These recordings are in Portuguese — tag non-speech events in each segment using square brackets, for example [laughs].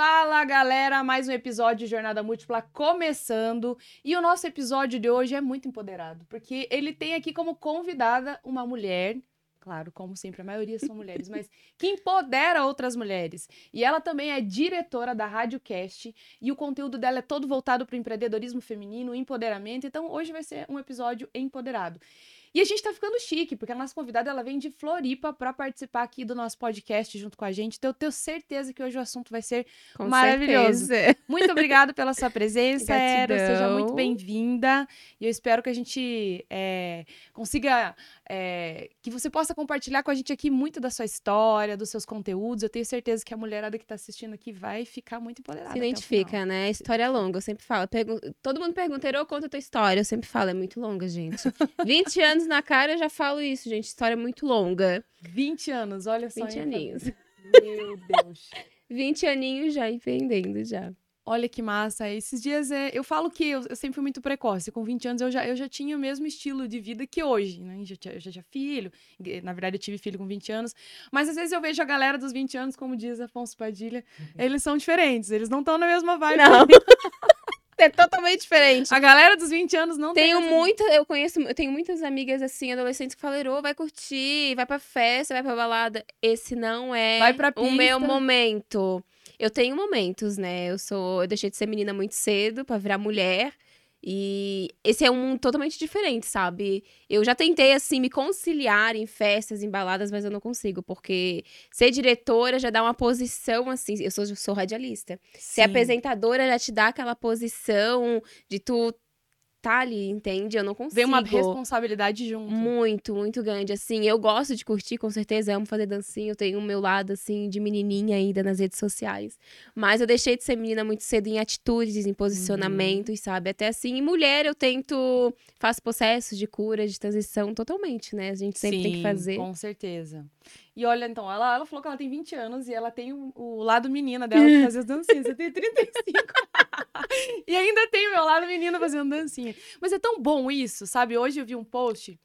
Fala galera, mais um episódio de Jornada Múltipla começando. E o nosso episódio de hoje é muito empoderado, porque ele tem aqui como convidada uma mulher, claro, como sempre, a maioria são mulheres, mas que empodera outras mulheres. E ela também é diretora da Radiocast e o conteúdo dela é todo voltado para o empreendedorismo feminino, empoderamento. Então hoje vai ser um episódio empoderado. E a gente tá ficando chique, porque a nossa convidada ela vem de Floripa para participar aqui do nosso podcast junto com a gente. Então eu tenho certeza que hoje o assunto vai ser Com maravilhoso. certeza. Muito obrigada pela sua [laughs] presença, Era. Seja muito bem-vinda. E eu espero que a gente é, consiga. É, que você possa compartilhar com a gente aqui muito da sua história, dos seus conteúdos. Eu tenho certeza que a mulherada que está assistindo aqui vai ficar muito empoderada. Se identifica, né? História é longa, eu sempre falo. Pergun- Todo mundo pergunta, Herô, conta a tua história. Eu sempre falo, é muito longa, gente. [laughs] 20 anos na cara, eu já falo isso, gente. História é muito longa. 20 anos, olha só. 20 hein, aninhos. Meu Deus. [laughs] 20 aninhos já empreendendo, já. Olha que massa. Esses dias é, eu falo que eu, eu sempre fui muito precoce. Com 20 anos eu já, eu já tinha o mesmo estilo de vida que hoje, né? Já tinha, eu já tinha filho. Na verdade, eu tive filho com 20 anos. Mas às vezes eu vejo a galera dos 20 anos, como diz Afonso Padilha, eles são diferentes. Eles não estão na mesma vibe. Não. [laughs] É totalmente diferente. A galera dos 20 anos não tem. Tenho muita, eu conheço, eu tenho muitas amigas assim, adolescentes que falam, "Herô, vai curtir, vai pra festa, vai pra balada. Esse não é Vai pra o meu momento. Eu tenho momentos, né? Eu sou, eu deixei de ser menina muito cedo pra virar mulher. E esse é um mundo totalmente diferente, sabe? Eu já tentei, assim, me conciliar em festas, em baladas, mas eu não consigo, porque ser diretora já dá uma posição, assim. Eu sou, sou radialista. Ser Sim. apresentadora já te dá aquela posição de tu tá ali, entende? Eu não consigo. Vem uma responsabilidade junto. Muito, muito grande. Assim, eu gosto de curtir, com certeza. Amo fazer dancinha. Eu tenho o meu lado, assim, de menininha ainda nas redes sociais. Mas eu deixei de ser menina muito cedo em atitudes, em posicionamentos, sabe? Até assim, em mulher eu tento. Faço processos de cura, de transição totalmente, né? A gente sempre tem que Sim, fazer. Com certeza. E olha, então, ela, ela falou que ela tem 20 anos e ela tem o, o lado menina dela de fazer as dancinhas. Você tem 35. e ainda tem o meu lado menina fazendo dancinha. Mas é tão bom isso, sabe? Hoje eu vi um post.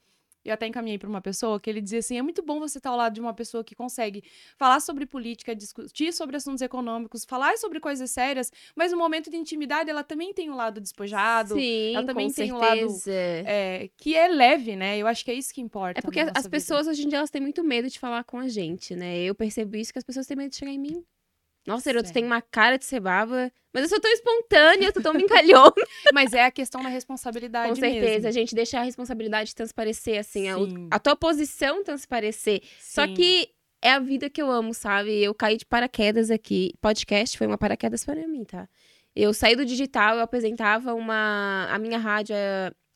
Eu até encaminhei para uma pessoa que ele dizia assim: é muito bom você estar ao lado de uma pessoa que consegue falar sobre política, discutir sobre assuntos econômicos, falar sobre coisas sérias, mas no momento de intimidade ela também tem um lado despojado, Sim, ela também tem um lado certeza. é, que é leve, né? Eu acho que é isso que importa. É porque as vida. pessoas hoje em dia elas têm muito medo de falar com a gente, né? Eu percebo isso que as pessoas têm medo de chegar em mim. Nossa, Certo. tem uma cara de ser baba, mas eu sou tão espontânea, tu tão brincalhona. [laughs] Mas é a questão da responsabilidade Com certeza, mesmo. a gente deixa a responsabilidade transparecer, assim, a, a tua posição transparecer. Só Sim. que é a vida que eu amo, sabe? Eu caí de paraquedas aqui. Podcast foi uma paraquedas para mim, tá? Eu saí do digital, eu apresentava uma. A minha rádio.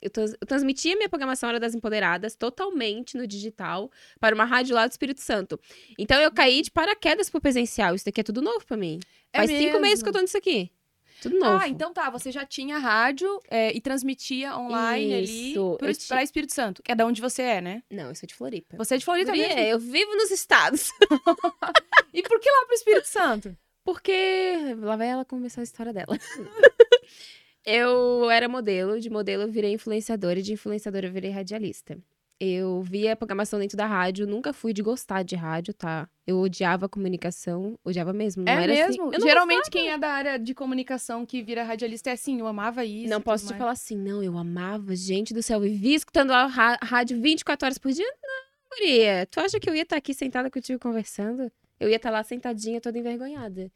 É- Eu, trans- eu transmitia minha programação Hora das Empoderadas totalmente no digital para uma rádio lá do Espírito Santo. Então eu caí de paraquedas pro presencial. Isso daqui é tudo novo pra mim. É Faz cinco meses mesmo? que eu tô nisso aqui. Tudo novo. Ah, então tá. Você já tinha rádio é, e transmitia online Isso, ali pra Espírito Santo, que é da onde você é, né? Não, eu sou de Floripa. Você é de Floripa Guria, mesmo? eu vivo nos estados. [laughs] E por que lá pro Espírito Santo? Porque lá vai ela começar a história dela. [laughs] eu era modelo, de modelo eu virei influenciadora e de influenciadora eu virei radialista. Eu via programação dentro da rádio, nunca fui de gostar de rádio, tá? Eu odiava a comunicação, odiava mesmo. Não é era mesmo? Assim, eu não, Geralmente quem é da área de comunicação que vira radialista é assim, eu amava isso. não posso te mais. falar assim, não, eu amava, gente do céu, vivia escutando a rádio 24 horas por dia. Não, guria, tu acha que eu ia estar aqui sentada contigo conversando? Eu ia estar lá sentadinha, toda envergonhada.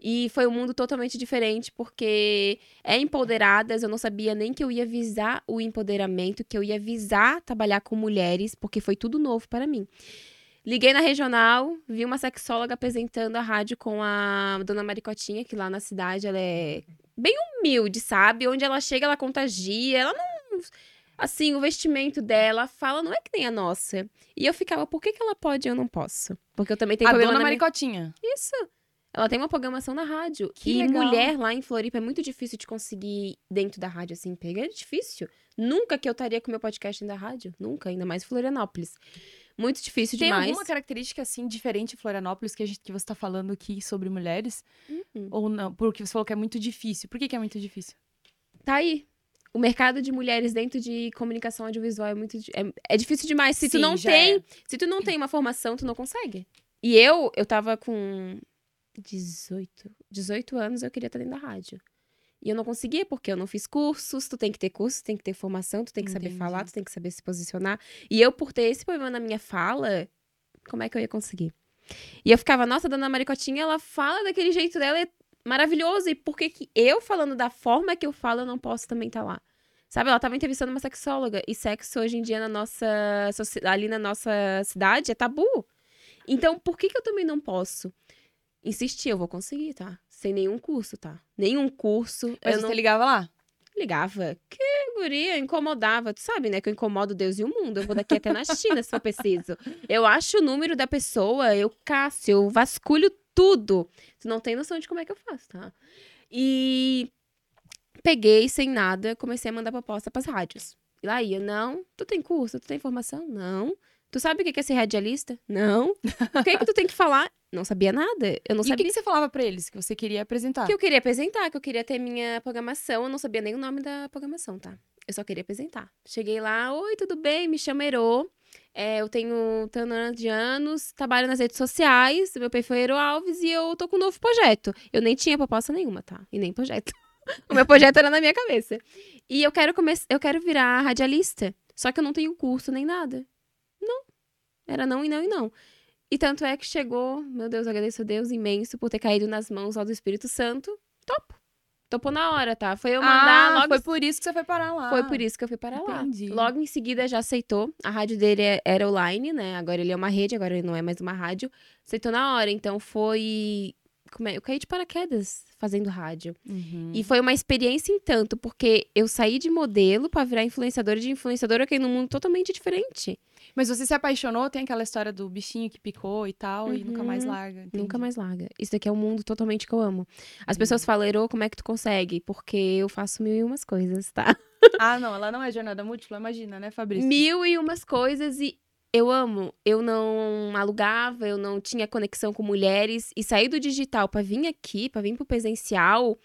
E foi um mundo totalmente diferente, porque é empoderadas, eu não sabia nem que eu ia visar o empoderamento, que eu ia visar trabalhar com mulheres, porque foi tudo novo para mim. Liguei na regional, vi uma sexóloga apresentando a rádio com a dona Maricotinha, que lá na cidade ela é bem humilde, sabe? Onde ela chega, ela contagia, ela não. Assim, o vestimento dela fala, não é que nem a nossa. E eu ficava, por que, que ela pode e eu não posso? Porque eu também tenho A problema dona na minha- Maricotinha. Isso. Ela tem uma programação na rádio. Que e legal. mulher lá em Floripa é muito difícil de conseguir dentro da rádio, assim, pegar. É difícil. Nunca que eu estaria com meu podcast dentro da rádio. Nunca, ainda mais em Florianópolis. Muito difícil Tem demais. alguma característica, assim, diferente em Florianópolis que, a gente, que você tá falando aqui sobre mulheres? Uhum. Ou não? Porque você falou que é muito difícil. Por que, que é muito difícil? Tá aí. O mercado de mulheres dentro de comunicação audiovisual é muito. É, é difícil demais. Se tu Sim, não já tem. é. Se tu não tem uma formação, tu não consegue. E eu, eu tava com 18. 18 anos eu queria estar dentro da rádio. E eu não conseguia, porque eu não fiz cursos, tu tem que ter curso, tu tem que ter formação, tu tem que saber Entendi. falar, tu tem que saber se posicionar. E eu, por ter esse problema na minha fala, como é que eu ia conseguir? E eu ficava, nossa, a dona Maricotinha, ela fala daquele jeito dela, é maravilhoso. E por que que eu falando da forma que eu falo, eu não posso também estar lá? Sabe, ela tava entrevistando uma sexóloga. E sexo hoje em dia na nossa ali na nossa cidade é tabu. Então, por que que eu também não posso? Insistir, eu vou conseguir, tá? Sem nenhum curso, tá? Nenhum curso. Mas eu você não ligava lá? ligava. Que guria, incomodava. Tu sabe, né? Que eu incomodo Deus e o mundo. Eu vou daqui até na China, se for preciso. Eu acho o número da pessoa, eu caço, eu vasculho tudo. Tu não tem noção de como é que eu faço, tá? E peguei sem nada, comecei a mandar proposta pras rádios. E lá ia, não, tu tem curso, tu tem formação? Não. Tu sabe o que é ser radialista? Não. O que é que tu tem que falar? Não sabia nada. Eu não e o sabia que, que você falava pra eles que você queria apresentar? que eu queria apresentar, que eu queria ter minha programação. Eu não sabia nem o nome da programação, tá? Eu só queria apresentar. Cheguei lá, oi, tudo bem? Me chamo Ero. É, eu tenho tanto de anos, trabalho nas redes sociais. Meu perfil é Ero Alves e eu tô com um novo projeto. Eu nem tinha proposta nenhuma, tá? E nem projeto. [laughs] o meu projeto era na minha cabeça. E eu quero começar, eu quero virar radialista. Só que eu não tenho curso nem nada. Era não e não e não. E tanto é que chegou, meu Deus, agradeço a Deus imenso por ter caído nas mãos lá do Espírito Santo. Topo. Topou na hora, tá? Foi eu mandar ah, logo. foi por isso que você foi parar lá. Foi por isso que eu fui para lá. Entendi. Logo em seguida já aceitou. A rádio dele é- era online, né? Agora ele é uma rede, agora ele não é mais uma rádio. Aceitou na hora. Então foi. Como é? Eu caí de paraquedas fazendo rádio. Uhum. E foi uma experiência em tanto, porque eu saí de modelo pra virar influenciadora de influenciadora, eu caí num mundo totalmente diferente. Mas você se apaixonou, tem aquela história do bichinho que picou e tal, e nunca mais Uhum. larga. entendi. Nunca mais larga. Isso daqui é um mundo totalmente que eu amo. As Uhum. pessoas falam, Ero, como é que tu consegue? Porque eu faço mil e umas coisas, tá? [laughs] Ah, não, ela não é jornada múltipla, imagina, né, Fabrício? Mil e umas coisas e eu amo. Eu não alugava, eu não tinha conexão com mulheres. E sair do digital pra vir aqui, pra vir pro presencial,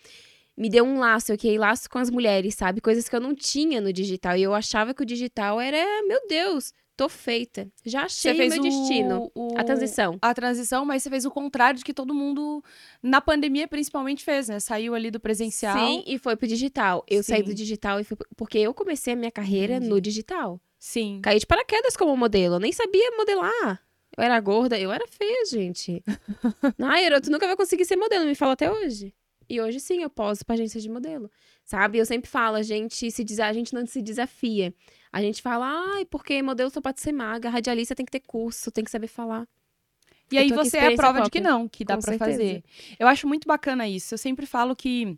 me deu um laço. Eu criei laço com as mulheres, sabe? Coisas que eu não tinha no digital. E eu achava que o digital era, meu Deus, tô feita. Já achei Você fez o meu destino. o- A transição. A transição, mas você fez o contrário de que todo mundo, na pandemia principalmente, fez, né? Saiu ali do presencial. Sim, e foi pro digital. Eu saí do Sim. digital e fui. Porque eu comecei a minha carreira Entendi. no digital. Sim. Caí de paraquedas como modelo. Eu nem sabia modelar. Eu era gorda, eu era feia, gente. [laughs] Ai, Ero, tu nunca vai conseguir ser modelo, me fala até hoje. E hoje sim, eu poso pra agência de modelo. Sabe? Eu sempre falo, a gente se diz, a gente não se desafia. A gente fala, ai, porque modelo só pode ser magra, radialista tem que ter curso, tem que saber falar. E Eu aí você é a prova de que própria. não, que dá certeza. fazer. Eu acho muito bacana isso. Eu sempre falo que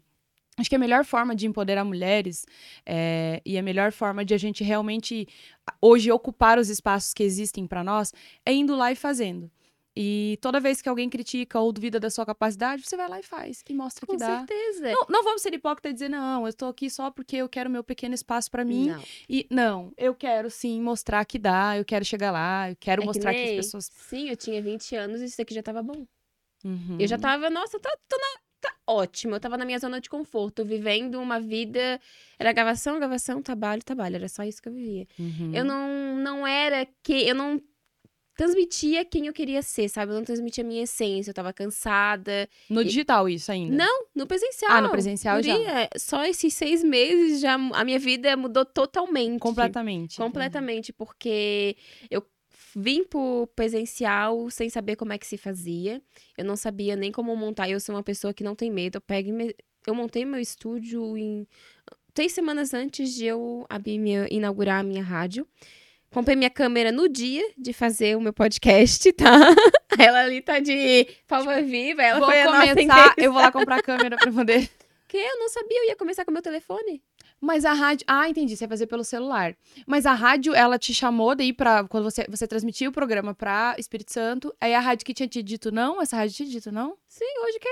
acho que a melhor forma de empoderar mulheres é, e a melhor forma de a gente realmente hoje ocupar os espaços que existem pra nós é indo lá e fazendo. E toda vez que alguém critica ou duvida da sua capacidade, você vai lá e faz. E mostra Com que dá. certeza. Não, não vamos ser hipócritas e dizer, não, eu tô aqui só porque eu quero meu pequeno espaço pra mim. Não. E não, eu quero sim mostrar que dá, eu quero chegar lá, eu quero É que mostrar que, as nem- pessoas. Sim, eu tinha 20 anos e isso aqui já tava bom. Uhum. Eu já tava, nossa, tá, tô na- tá ótimo. Eu tava na minha zona de conforto, vivendo uma vida. Era gravação, gravação, trabalho, trabalho. Era só isso que eu vivia. Uhum. Eu não, não era que. Eu não transmitia quem eu queria ser, sabe? Eu não transmitia a minha essência. Eu tava cansada. No digital, isso ainda. Não, no presencial. Ah, no presencial já. Guria, Só esses seis meses já a minha vida mudou totalmente. Completamente. Completamente, porque eu vim pro presencial sem saber como é que se fazia. Eu não sabia nem como montar. Eu sou uma pessoa que não tem medo. Eu pego e me- eu montei meu estúdio em três semanas antes de eu abrir minha, inaugurar a minha rádio. Comprei minha câmera no dia de fazer o meu podcast, [laughs] tá? Ela ali tá de palma viva, ela Vou foi a começar, eu vou lá comprar a câmera pra poder. [laughs] Que eu não sabia, eu ia começar com o meu telefone. Mas a rádio. Ah, entendi. Você ia fazer pelo celular. Mas a rádio, ela te chamou daí pra. Quando você, você transmitiu o programa pra Espírito Santo. Aí a rádio que tinha te dito não? Essa rádio tinha te dito não? Sim, hoje que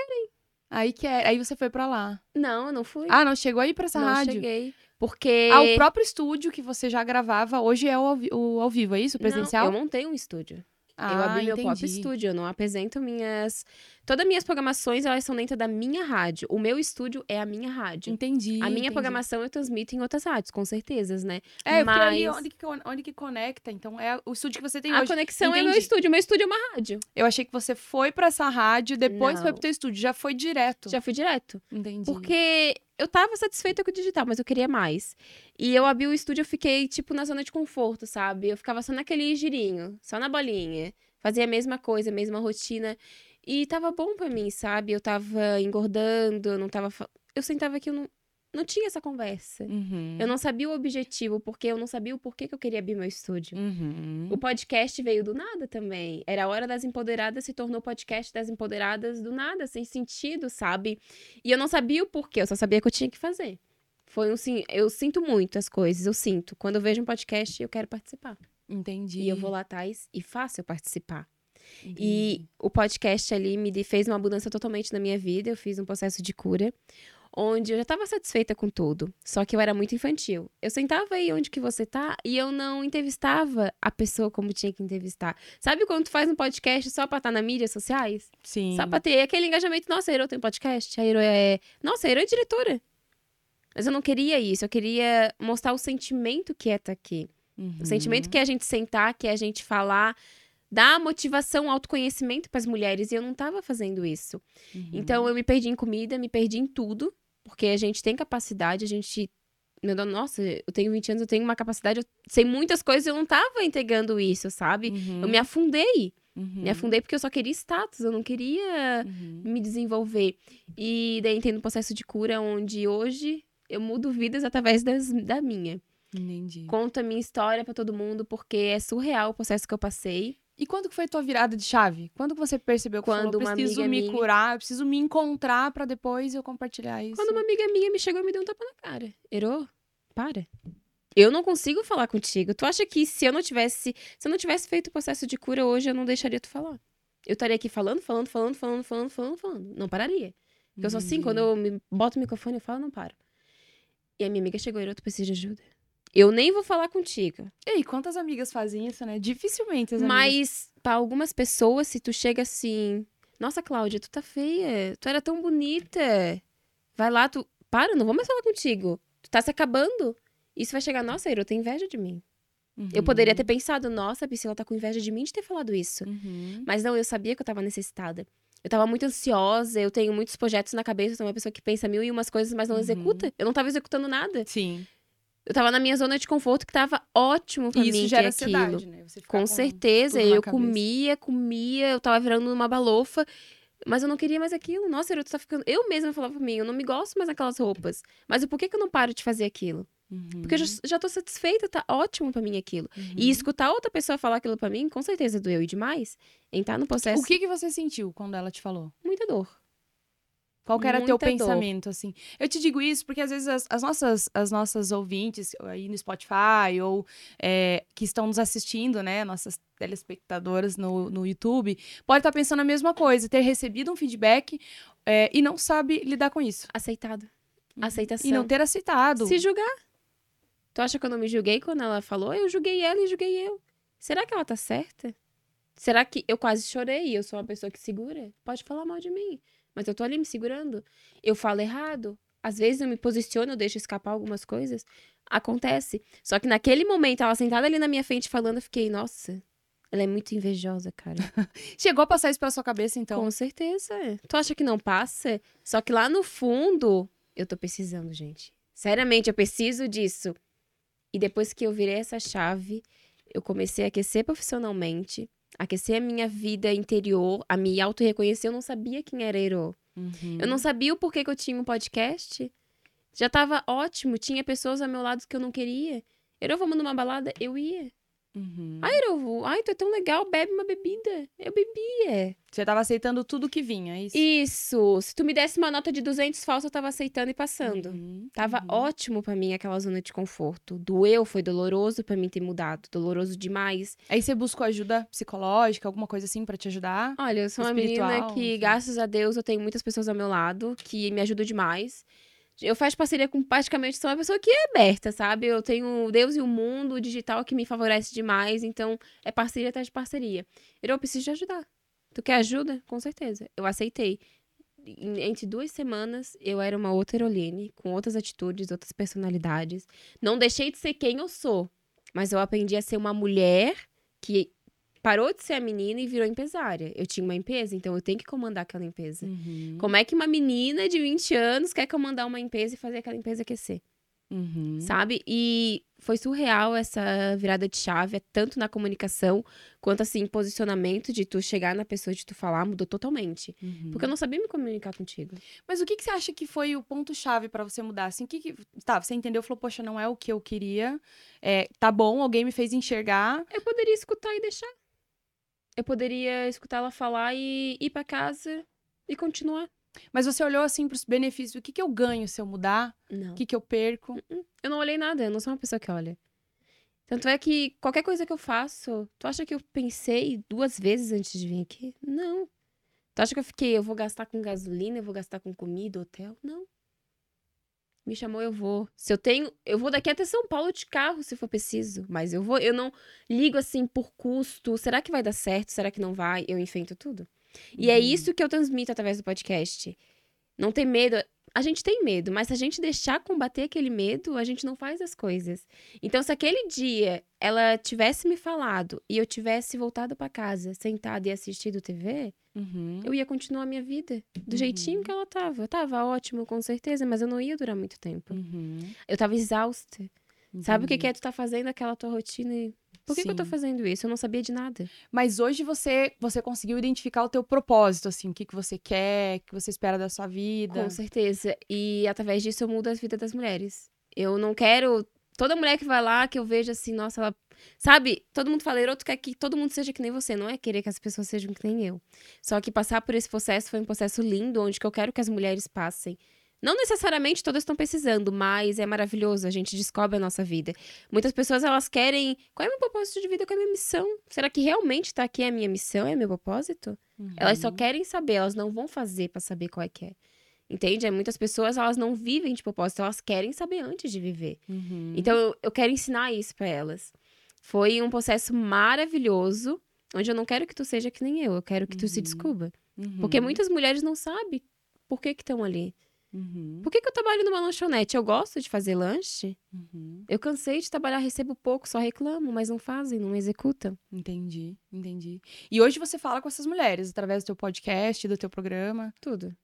Aí que é. Aí você foi pra lá. Não, eu não fui. Ah, não chegou aí pra essa não rádio. cheguei. Porque. Ah, o próprio estúdio que você já gravava, hoje é o ao, o ao vivo, é isso? O Não, presencial? eu montei um estúdio. eu abri meu próprio entendi. estúdio, eu não apresento minhas. Todas as minhas programações, elas são dentro da minha rádio. O meu estúdio é a minha rádio. Entendi. A minha entendi. programação eu transmito em outras rádios, com certezas, né? É, porque ali mas- onde que, onde que conecta. Então, é o estúdio que você tem A hoje. conexão é meu Entendi. estúdio. Meu estúdio é uma rádio. Eu achei que você foi pra essa rádio, depois Não. foi pro teu estúdio. Já foi direto. Já fui direto. Entendi. Porque eu tava satisfeita com o digital, mas eu queria mais. E eu abri o estúdio, eu fiquei, tipo, na zona de conforto, sabe? Eu ficava só naquele girinho, só na bolinha. Fazia a mesma coisa, a mesma rotina. E tava bom pra mim, sabe? Eu tava engordando, eu não tava. Eu sentava aqui, eu não, não tinha essa conversa. Uhum. Eu não sabia o objetivo, porque eu não sabia o porquê que eu queria abrir meu estúdio. Uhum. O podcast veio do nada também. Era a hora das empoderadas, se tornou podcast das empoderadas do nada, sem sentido, sabe? E eu não sabia o porquê, eu só sabia que eu tinha que fazer. Foi um sim, eu sinto muito as coisas, eu sinto. Quando eu vejo um podcast, eu quero participar. Entendi. E eu vou lá atrás e faço eu participar. Entendi. E o podcast ali me fez uma mudança totalmente na minha vida. Eu fiz um processo de cura, onde eu já estava satisfeita com tudo. Só que eu era muito infantil. Eu sentava aí onde que você tá e eu não entrevistava a pessoa como tinha que entrevistar. Sabe quando tu faz um podcast só pra estar nas mídias sociais? Sim. Só pra ter aquele engajamento. Nossa, a Hero tem um podcast. A Hero é. Nossa, a Hero é diretora. Mas eu não queria isso. Eu queria mostrar o sentimento que é estar aqui. Uhum. O sentimento que é a gente sentar, que é a gente falar, dar motivação, autoconhecimento para as mulheres. E eu não tava fazendo isso. Uhum. Então eu me perdi em comida, me perdi em tudo, porque a gente tem capacidade, a gente. Meu Deus, nossa, eu tenho 20 anos, eu tenho uma capacidade, eu sei muitas coisas, eu não tava entregando isso, sabe? Uhum. Eu me afundei. Uhum. Me afundei porque eu só queria status, eu não queria Uhum. me desenvolver. E daí entrei no processo de cura, onde hoje eu mudo vidas através das, da minha. Entendi. Conto a minha história pra todo mundo, porque é surreal o processo que eu passei. E quando que foi tua virada de chave? Quando que você percebeu que Quando falou, uma preciso amiga me minha- curar, eu preciso me encontrar pra depois eu compartilhar isso? Quando uma amiga minha me chegou e me deu um tapa na cara. Erô, para. Eu não consigo falar contigo. Tu acha que se eu não tivesse, se eu não tivesse feito o processo de cura hoje, eu não deixaria tu falar? Eu estaria aqui falando, falando, falando, falando, falando, falando, falando. Não pararia. Porque eu sou assim, quando eu me boto o microfone, eu falo, não paro. E a minha amiga chegou, Erô, tu precisa de ajuda. Eu nem vou falar contigo. Ei, quantas amigas fazem isso, né? Dificilmente as amigas. Mas, pra algumas pessoas, se tu chega assim, nossa, Cláudia, tu tá feia, tu era tão bonita. Vai lá, tu. Para, não vou mais falar contigo. Tu tá se acabando. Isso vai chegar, nossa, eu tenho inveja de mim. Eu Uhum. poderia ter pensado, nossa, a Priscila tá com inveja de mim de ter falado isso. Uhum. Mas não, eu sabia que eu tava necessitada. Eu tava muito ansiosa, eu tenho muitos projetos na cabeça, eu sou uma pessoa que pensa mil e umas coisas, mas não Uhum. executa. Eu não tava executando nada. Sim. Eu tava na minha zona de conforto que tava ótimo pra E mim isso gera ter aquilo. ansiedade, né? Com certeza, eu cabeça. comia, comia, eu tava virando uma balofa, mas eu não queria mais aquilo. Nossa, eu tá ficando. Eu mesma falava pra mim, eu não me gosto mais daquelas roupas. Mas o porquê que eu não paro de fazer aquilo? Uhum. Porque eu já, já tô satisfeita, tá ótimo pra mim aquilo. Uhum. E escutar outra pessoa falar aquilo pra mim, com certeza doeu e demais. Entrar no processo, O que que você sentiu quando ela te falou? muita dor. Qual que era teu Muita dor. pensamento, assim? Eu te digo isso porque, às vezes, as, as nossas, as nossas ouvintes aí no Spotify ou é, que estão nos assistindo, né? Nossas telespectadoras no, no YouTube, pode estar pensando a mesma coisa, ter recebido um feedback é, e não sabe lidar com isso. Aceitado. Aceitação. E não ter aceitado. Se julgar. Tu acha que eu não me julguei quando ela falou? Eu julguei ela e julguei eu. Será que ela tá certa? Será que eu quase chorei e eu sou uma pessoa que segura? Pode falar mal de mim, mas eu tô ali me segurando. Eu falo errado. Às vezes eu me posiciono, eu deixo escapar algumas coisas. Acontece. Só que naquele momento, ela sentada ali na minha frente falando, eu fiquei, nossa, ela é muito invejosa, cara. [laughs] Chegou a passar isso pela sua cabeça, então? Com certeza. Tu acha que não passa? Só que lá no fundo, eu tô precisando, gente. Seriamente, eu preciso disso. E depois que eu virei essa chave, eu comecei a aquecer profissionalmente, aquecer a minha vida interior, a me auto-reconhecer. Eu não sabia quem era Ero. Uhum. Eu não sabia o porquê que eu tinha um podcast. Já tava ótimo, tinha pessoas ao meu lado que eu não queria. Ero, vamos numa balada? Eu ia. Uhum. Ai, Ero, vou- ai, tu é tão legal, bebe uma bebida. Eu bebia. Você tava aceitando tudo que vinha, é isso? Isso. Se tu me desse uma nota de 200 falsa, eu tava aceitando e passando. Uhum, Tava uhum. ótimo pra mim aquela zona de conforto. Doeu, foi doloroso pra mim ter mudado. Doloroso demais. Aí você buscou ajuda psicológica, alguma coisa assim pra te ajudar? Olha, eu sou uma menina que, enfim. graças a Deus, eu tenho muitas pessoas ao meu lado que me ajudam demais. Eu faço parceria com praticamente sou uma pessoa que é aberta, sabe? Eu tenho Deus e o mundo digital que me favorece demais, então é parceria atrás de parceria. Eu preciso de ajudar. Tu quer ajuda? Com certeza. Eu aceitei. Entre duas semanas, eu era uma outra Eroline, com outras atitudes, outras personalidades. Não deixei de ser quem eu sou, mas eu aprendi a ser uma mulher que parou de ser a menina e virou empresária. Eu tinha uma empresa, então eu tenho que comandar aquela empresa. Uhum. Como é que uma menina de 20 anos quer comandar uma empresa e fazer aquela empresa aquecer? Uhum. Sabe? E foi surreal essa virada de chave, é tanto na comunicação quanto assim, posicionamento de tu chegar na pessoa de tu falar, mudou totalmente. Uhum. Porque eu não sabia me comunicar contigo. Mas o que, que você acha que foi o ponto-chave pra você mudar? Assim, que que... Tá, você entendeu, falou, poxa, não é o que eu queria. É, tá bom, alguém me fez enxergar. Eu poderia escutar e deixar. Eu poderia escutar ela falar e ir pra casa e continuar. Mas você olhou assim pros benefícios. O que, que eu ganho se eu mudar? Não. O que, que eu perco? Eu não olhei nada, eu não sou uma pessoa que olha. Tanto é que qualquer coisa que eu faço, tu acha que eu pensei duas vezes antes de vir aqui? Não. Tu acha que eu fiquei, eu vou gastar com gasolina, eu vou gastar com comida, hotel? Não. Me chamou, eu vou. Se eu tenho, eu vou daqui até São Paulo de carro, se for preciso. Mas eu vou, eu não ligo assim por custo. Será que vai dar certo? Será que não vai? Eu enfrento tudo. E é Uhum. isso que eu transmito através do podcast. Não ter medo. A gente tem medo, mas se a gente deixar combater aquele medo, a gente não faz as coisas. Então, se aquele dia ela tivesse me falado e eu tivesse voltado pra casa, sentada e assistido TV, Uhum. eu ia continuar a minha vida do Uhum. jeitinho que ela tava. Tava ótimo, com certeza, mas eu não ia durar muito tempo. Uhum. Eu tava exausta. Sabe o que, que é tu tá fazendo aquela tua rotina e. Por que, que eu tô fazendo isso? Eu não sabia de nada. Mas hoje você você conseguiu identificar o teu propósito, assim, o que, que você quer, o que você espera da sua vida. Com certeza. E através disso eu mudo a vida das mulheres. Eu não quero. Toda mulher que vai lá, que eu vejo assim, nossa, ela. Sabe? Todo mundo fala, outro quer que todo mundo seja que nem você. Não é querer que as pessoas sejam que nem eu. Só que passar por esse processo foi um processo lindo, onde que eu quero que as mulheres passem. Não necessariamente todas estão precisando, mas é maravilhoso, a gente descobre a nossa vida. Muitas pessoas, elas querem, qual é o meu propósito de vida, qual é a minha missão? Será que realmente tá aqui a minha missão, é meu propósito? Uhum. Elas só querem saber, elas não vão fazer pra saber qual é que é. Entende? É, Muitas pessoas, elas não vivem de propósito, elas querem saber antes de viver. Uhum. Então, eu, eu quero ensinar isso pra elas. Foi um processo maravilhoso, onde eu não quero que tu seja que nem eu, eu quero que tu se Uhum. descubra. Uhum. Porque muitas mulheres não sabem por que que estão ali. Uhum. Por que que eu trabalho numa lanchonete? Eu gosto de fazer lanche. Uhum. Eu cansei de trabalhar, recebo pouco, só reclamo, mas não fazem, não executam. Entendi, entendi. E hoje você fala com essas mulheres através do teu podcast, do teu programa. Tudo.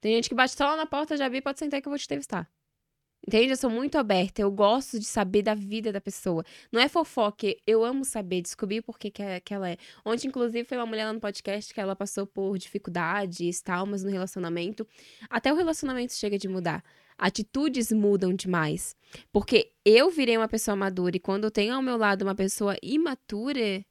Tem gente que bate só lá na porta, já vi, pode sentar que eu vou te entrevistar. Entende? Eu sou muito aberta, eu gosto de saber da vida da pessoa. Não é fofoca, eu amo saber, descobrir por que, que, é- que ela é. Ontem, inclusive, foi uma mulher lá no podcast que ela passou por dificuldades, traumas no relacionamento. Até o relacionamento chega de mudar. Atitudes mudam demais. Porque eu virei uma pessoa madura e quando eu tenho ao meu lado uma pessoa imatura,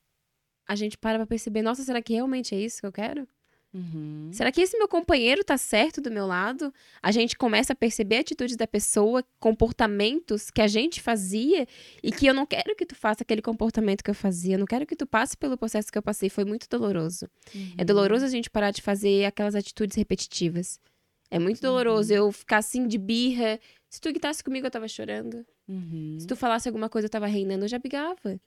a gente para pra perceber, nossa, será que realmente é isso que eu quero? Uhum. Será que esse meu companheiro tá certo do meu lado? A gente começa a perceber atitudes da pessoa, comportamentos que a gente fazia e que eu não quero que tu faça aquele comportamento que eu fazia, eu não quero que tu passe pelo processo que eu passei, foi muito doloroso. É Uhum. doloroso a gente parar de fazer aquelas atitudes repetitivas. É muito doloroso eu ficar assim de birra. Se tu gritasse comigo, eu tava chorando. Uhum. Se tu falasse alguma coisa, eu tava reinando, eu já brigava.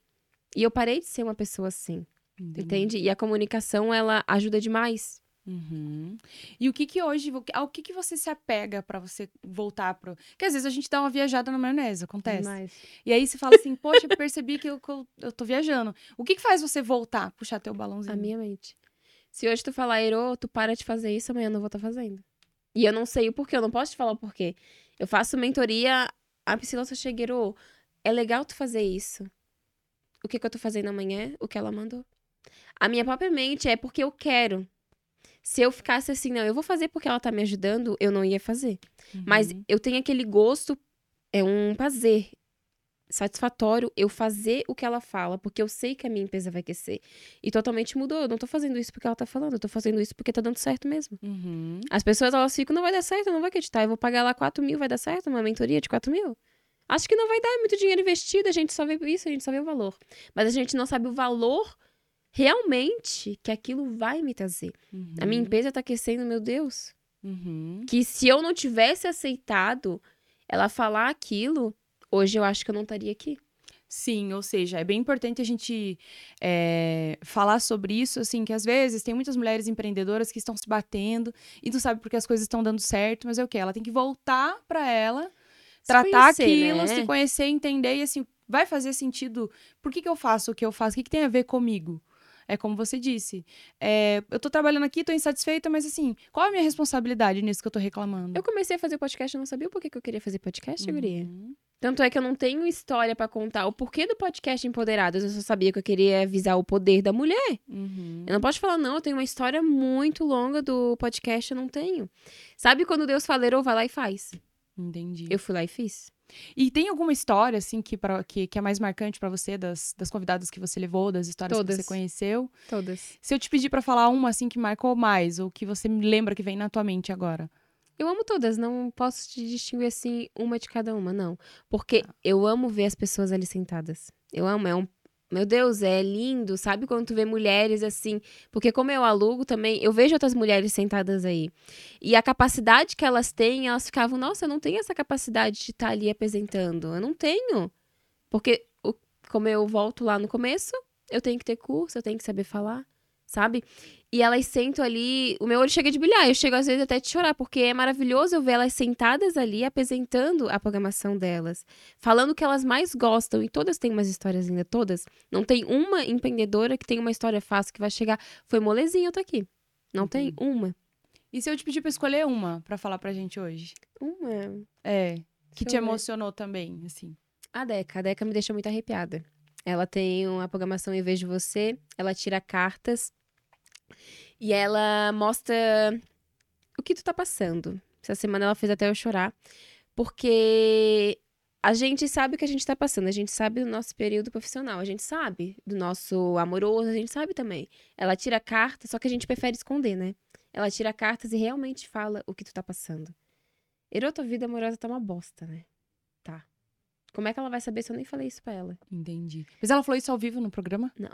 E eu parei de ser uma pessoa assim, Entendi. entende? E a comunicação, ela ajuda demais. Uhum. E o que que hoje, ao que que você se apega pra você voltar pro... Porque às vezes a gente dá uma viajada na maionese, acontece. Demais. E aí você fala assim, [laughs] poxa, percebi que eu, que eu, eu tô viajando. O que que faz você voltar, puxar teu balãozinho? A minha mente. Se hoje tu falar, Ero, tu para de fazer isso, amanhã eu não vou estar fazendo. E eu não sei o porquê, eu não posso te falar o porquê. Eu faço mentoria, a Priscila só chega, Ero, é legal tu fazer isso. O que que eu tô fazendo amanhã? O que ela mandou. A minha própria mente é porque eu quero. Se eu ficasse assim, não, eu vou fazer porque ela tá me ajudando, eu não ia fazer. Mas Uhum. eu tenho aquele gosto, é um prazer satisfatório eu fazer o que ela fala, porque eu sei que a minha empresa vai crescer. E totalmente mudou. Eu não tô fazendo isso porque ela tá falando, eu tô fazendo isso porque tá dando certo mesmo. Uhum. As pessoas, elas ficam, não vai dar certo, eu não vou acreditar. Eu vou pagar lá 4 mil, vai dar certo? Uma mentoria de 4 mil? Acho que não vai dar, é muito dinheiro investido, a gente só vê isso, a gente só vê o valor. Mas a gente não sabe o valor realmente que aquilo vai me trazer. A minha Uhum. empresa tá crescendo, meu Deus. Uhum. Que se eu não tivesse aceitado ela falar aquilo, hoje eu acho que eu não estaria aqui. Sim, ou seja, é bem importante a gente é, falar sobre isso, assim, que às vezes tem muitas mulheres empreendedoras que estão se batendo e não sabe porque as coisas estão dando certo, mas é o que? Ela tem que voltar para ela, Se tratar conhecer, aquilo, né? se conhecer, entender e assim, vai fazer sentido. Por que, que eu faço o que eu faço? O que, que tem a ver comigo? É como você disse. é, eu tô trabalhando aqui, tô insatisfeita, mas assim, qual é a minha responsabilidade nisso que eu tô reclamando? Eu comecei a fazer podcast, eu não sabia o porquê que eu queria fazer podcast, guria. Uhum. Tanto é que eu não tenho história pra contar o porquê do podcast Empoderadas. Eu só sabia que eu queria avisar o poder da mulher. Uhum. Eu não posso falar, não, eu tenho uma história muito longa do podcast, eu não tenho. Sabe quando Deus fala, "Erô, vai lá e faz? Entendi. Eu fui lá e fiz. E tem alguma história, assim, que, pra, que, que é mais marcante pra você, das, das convidadas que você levou, das histórias que Todas. você conheceu? Todas. Se eu te pedir pra falar uma, assim, que marcou mais, ou que você me lembra que vem na tua mente agora. Eu amo todas, não posso te distinguir assim, uma de cada uma, não. Porque eu amo ver as pessoas ali sentadas. Eu amo, é um. Meu Deus, é lindo, sabe quando tu vê mulheres assim? Porque como eu alugo também, eu vejo outras mulheres sentadas aí. E a capacidade que elas têm, elas ficavam, nossa, eu não tenho essa capacidade de estar ali apresentando. Eu não tenho. Porque, como eu volto lá no começo, eu tenho que ter curso, eu tenho que saber falar, sabe? E elas sentam ali, o meu olho chega de brilhar, eu chego às vezes até de chorar, porque é maravilhoso eu ver elas sentadas ali apresentando a programação delas, falando o que elas mais gostam, e todas têm umas histórias lindas, todas. Não tem uma empreendedora que tem uma história fácil que vai chegar, foi molezinha, eu tô aqui. Não tem uma. E se eu te pedir pra escolher uma pra falar pra gente hoje? Uma. É. Que te emocionou também, assim. A Deca, a Deca me deixa muito arrepiada. Ela tem uma programação em vez de você, ela tira cartas e ela mostra o que tu tá passando. Essa semana ela fez até eu chorar, porque a gente sabe o que a gente tá passando, a gente sabe do nosso período profissional, a gente sabe do nosso amoroso, a gente sabe também. Ela tira cartas, só que a gente prefere esconder, né? Ela tira cartas e realmente fala o que tu tá passando. Erô, tua vida amorosa tá uma bosta, né? Tá. Como é que ela vai saber se eu nem falei isso pra ela? Entendi. Mas ela falou isso ao vivo no programa? Não.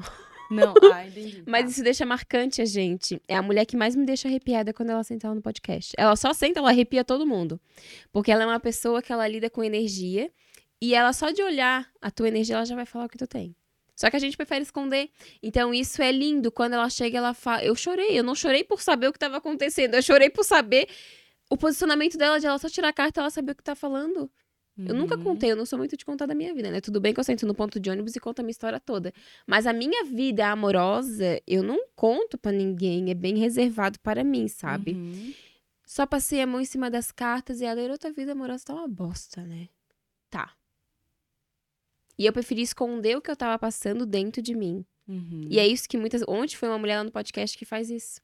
Não, ah, [laughs] entendi. Mas Tá. isso deixa marcante a gente. É a mulher que mais me deixa arrepiada quando ela senta lá no podcast. Ela só senta, ela arrepia todo mundo. Porque ela é uma pessoa que ela lida com energia. E ela só de olhar a tua energia, ela já vai falar o que tu tem. Só que a gente prefere esconder. Então isso é lindo. Quando ela chega, ela fala. Eu chorei. Eu não chorei por saber o que estava acontecendo. Eu chorei por saber o posicionamento dela, de ela só tirar a carta e ela saber o que tá falando. Eu nunca Uhum. contei, eu não sou muito de contar da minha vida, né? Tudo bem que eu sento no ponto de ônibus e conto a minha história toda. Mas a minha vida amorosa, eu não conto pra ninguém, é bem reservado para mim, sabe? Uhum. Só passei a mão em cima das cartas e ela, outra vida amorosa tá uma bosta, né? Tá. E eu preferi esconder o que eu tava passando dentro de mim. Uhum. E é isso que muitas. Ontem foi uma mulher lá no podcast que faz isso.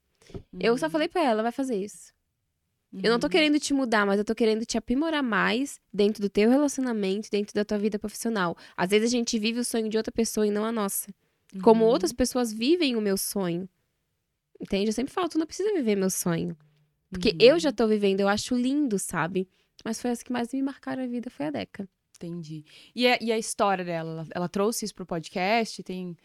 Eu só Uhum. falei pra ela, vai fazer isso. Eu não tô Uhum. querendo te mudar, mas eu tô querendo te aprimorar mais dentro do teu relacionamento, dentro da tua vida profissional. Às vezes a gente vive o sonho de outra pessoa e não a nossa. Como Uhum. outras pessoas vivem o meu sonho. Entende? Eu sempre falo, tu não precisa viver meu sonho. Porque Uhum. eu já tô vivendo, eu acho lindo, sabe? Mas foi as que mais me marcaram a vida, foi a Deca. Entendi. E a, e a história dela? Ela, ela trouxe isso pro podcast? Tem...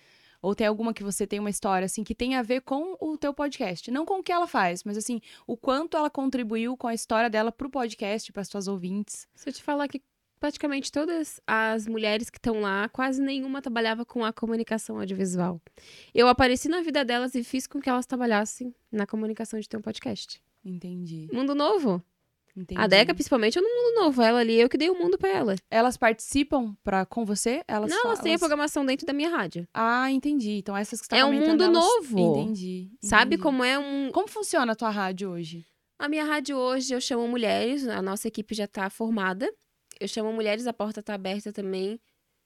Ou tem alguma que você tem uma história, assim, que tem a ver com o teu podcast? Não com o que ela faz, mas, assim, o quanto ela contribuiu com a história dela pro podcast, para suas ouvintes. Se eu te falar que praticamente todas as mulheres que estão lá, quase nenhuma trabalhava com a comunicação audiovisual. Eu apareci na vida delas e fiz com que elas trabalhassem na comunicação de ter um podcast. Entendi. Mundo novo. Entendi. A Deca, principalmente, é no mundo novo. Ela ali, eu que dei o mundo pra ela. Elas participam pra, com você? Elas Não, elas têm a programação dentro da minha rádio. Ah, entendi. Então essas que você tá É um mundo elas- novo. Entendi. Sabe entendi. como é um. Como funciona a tua rádio hoje? A minha rádio hoje eu chamo mulheres, a nossa equipe já tá formada. Eu chamo mulheres, a porta tá aberta também.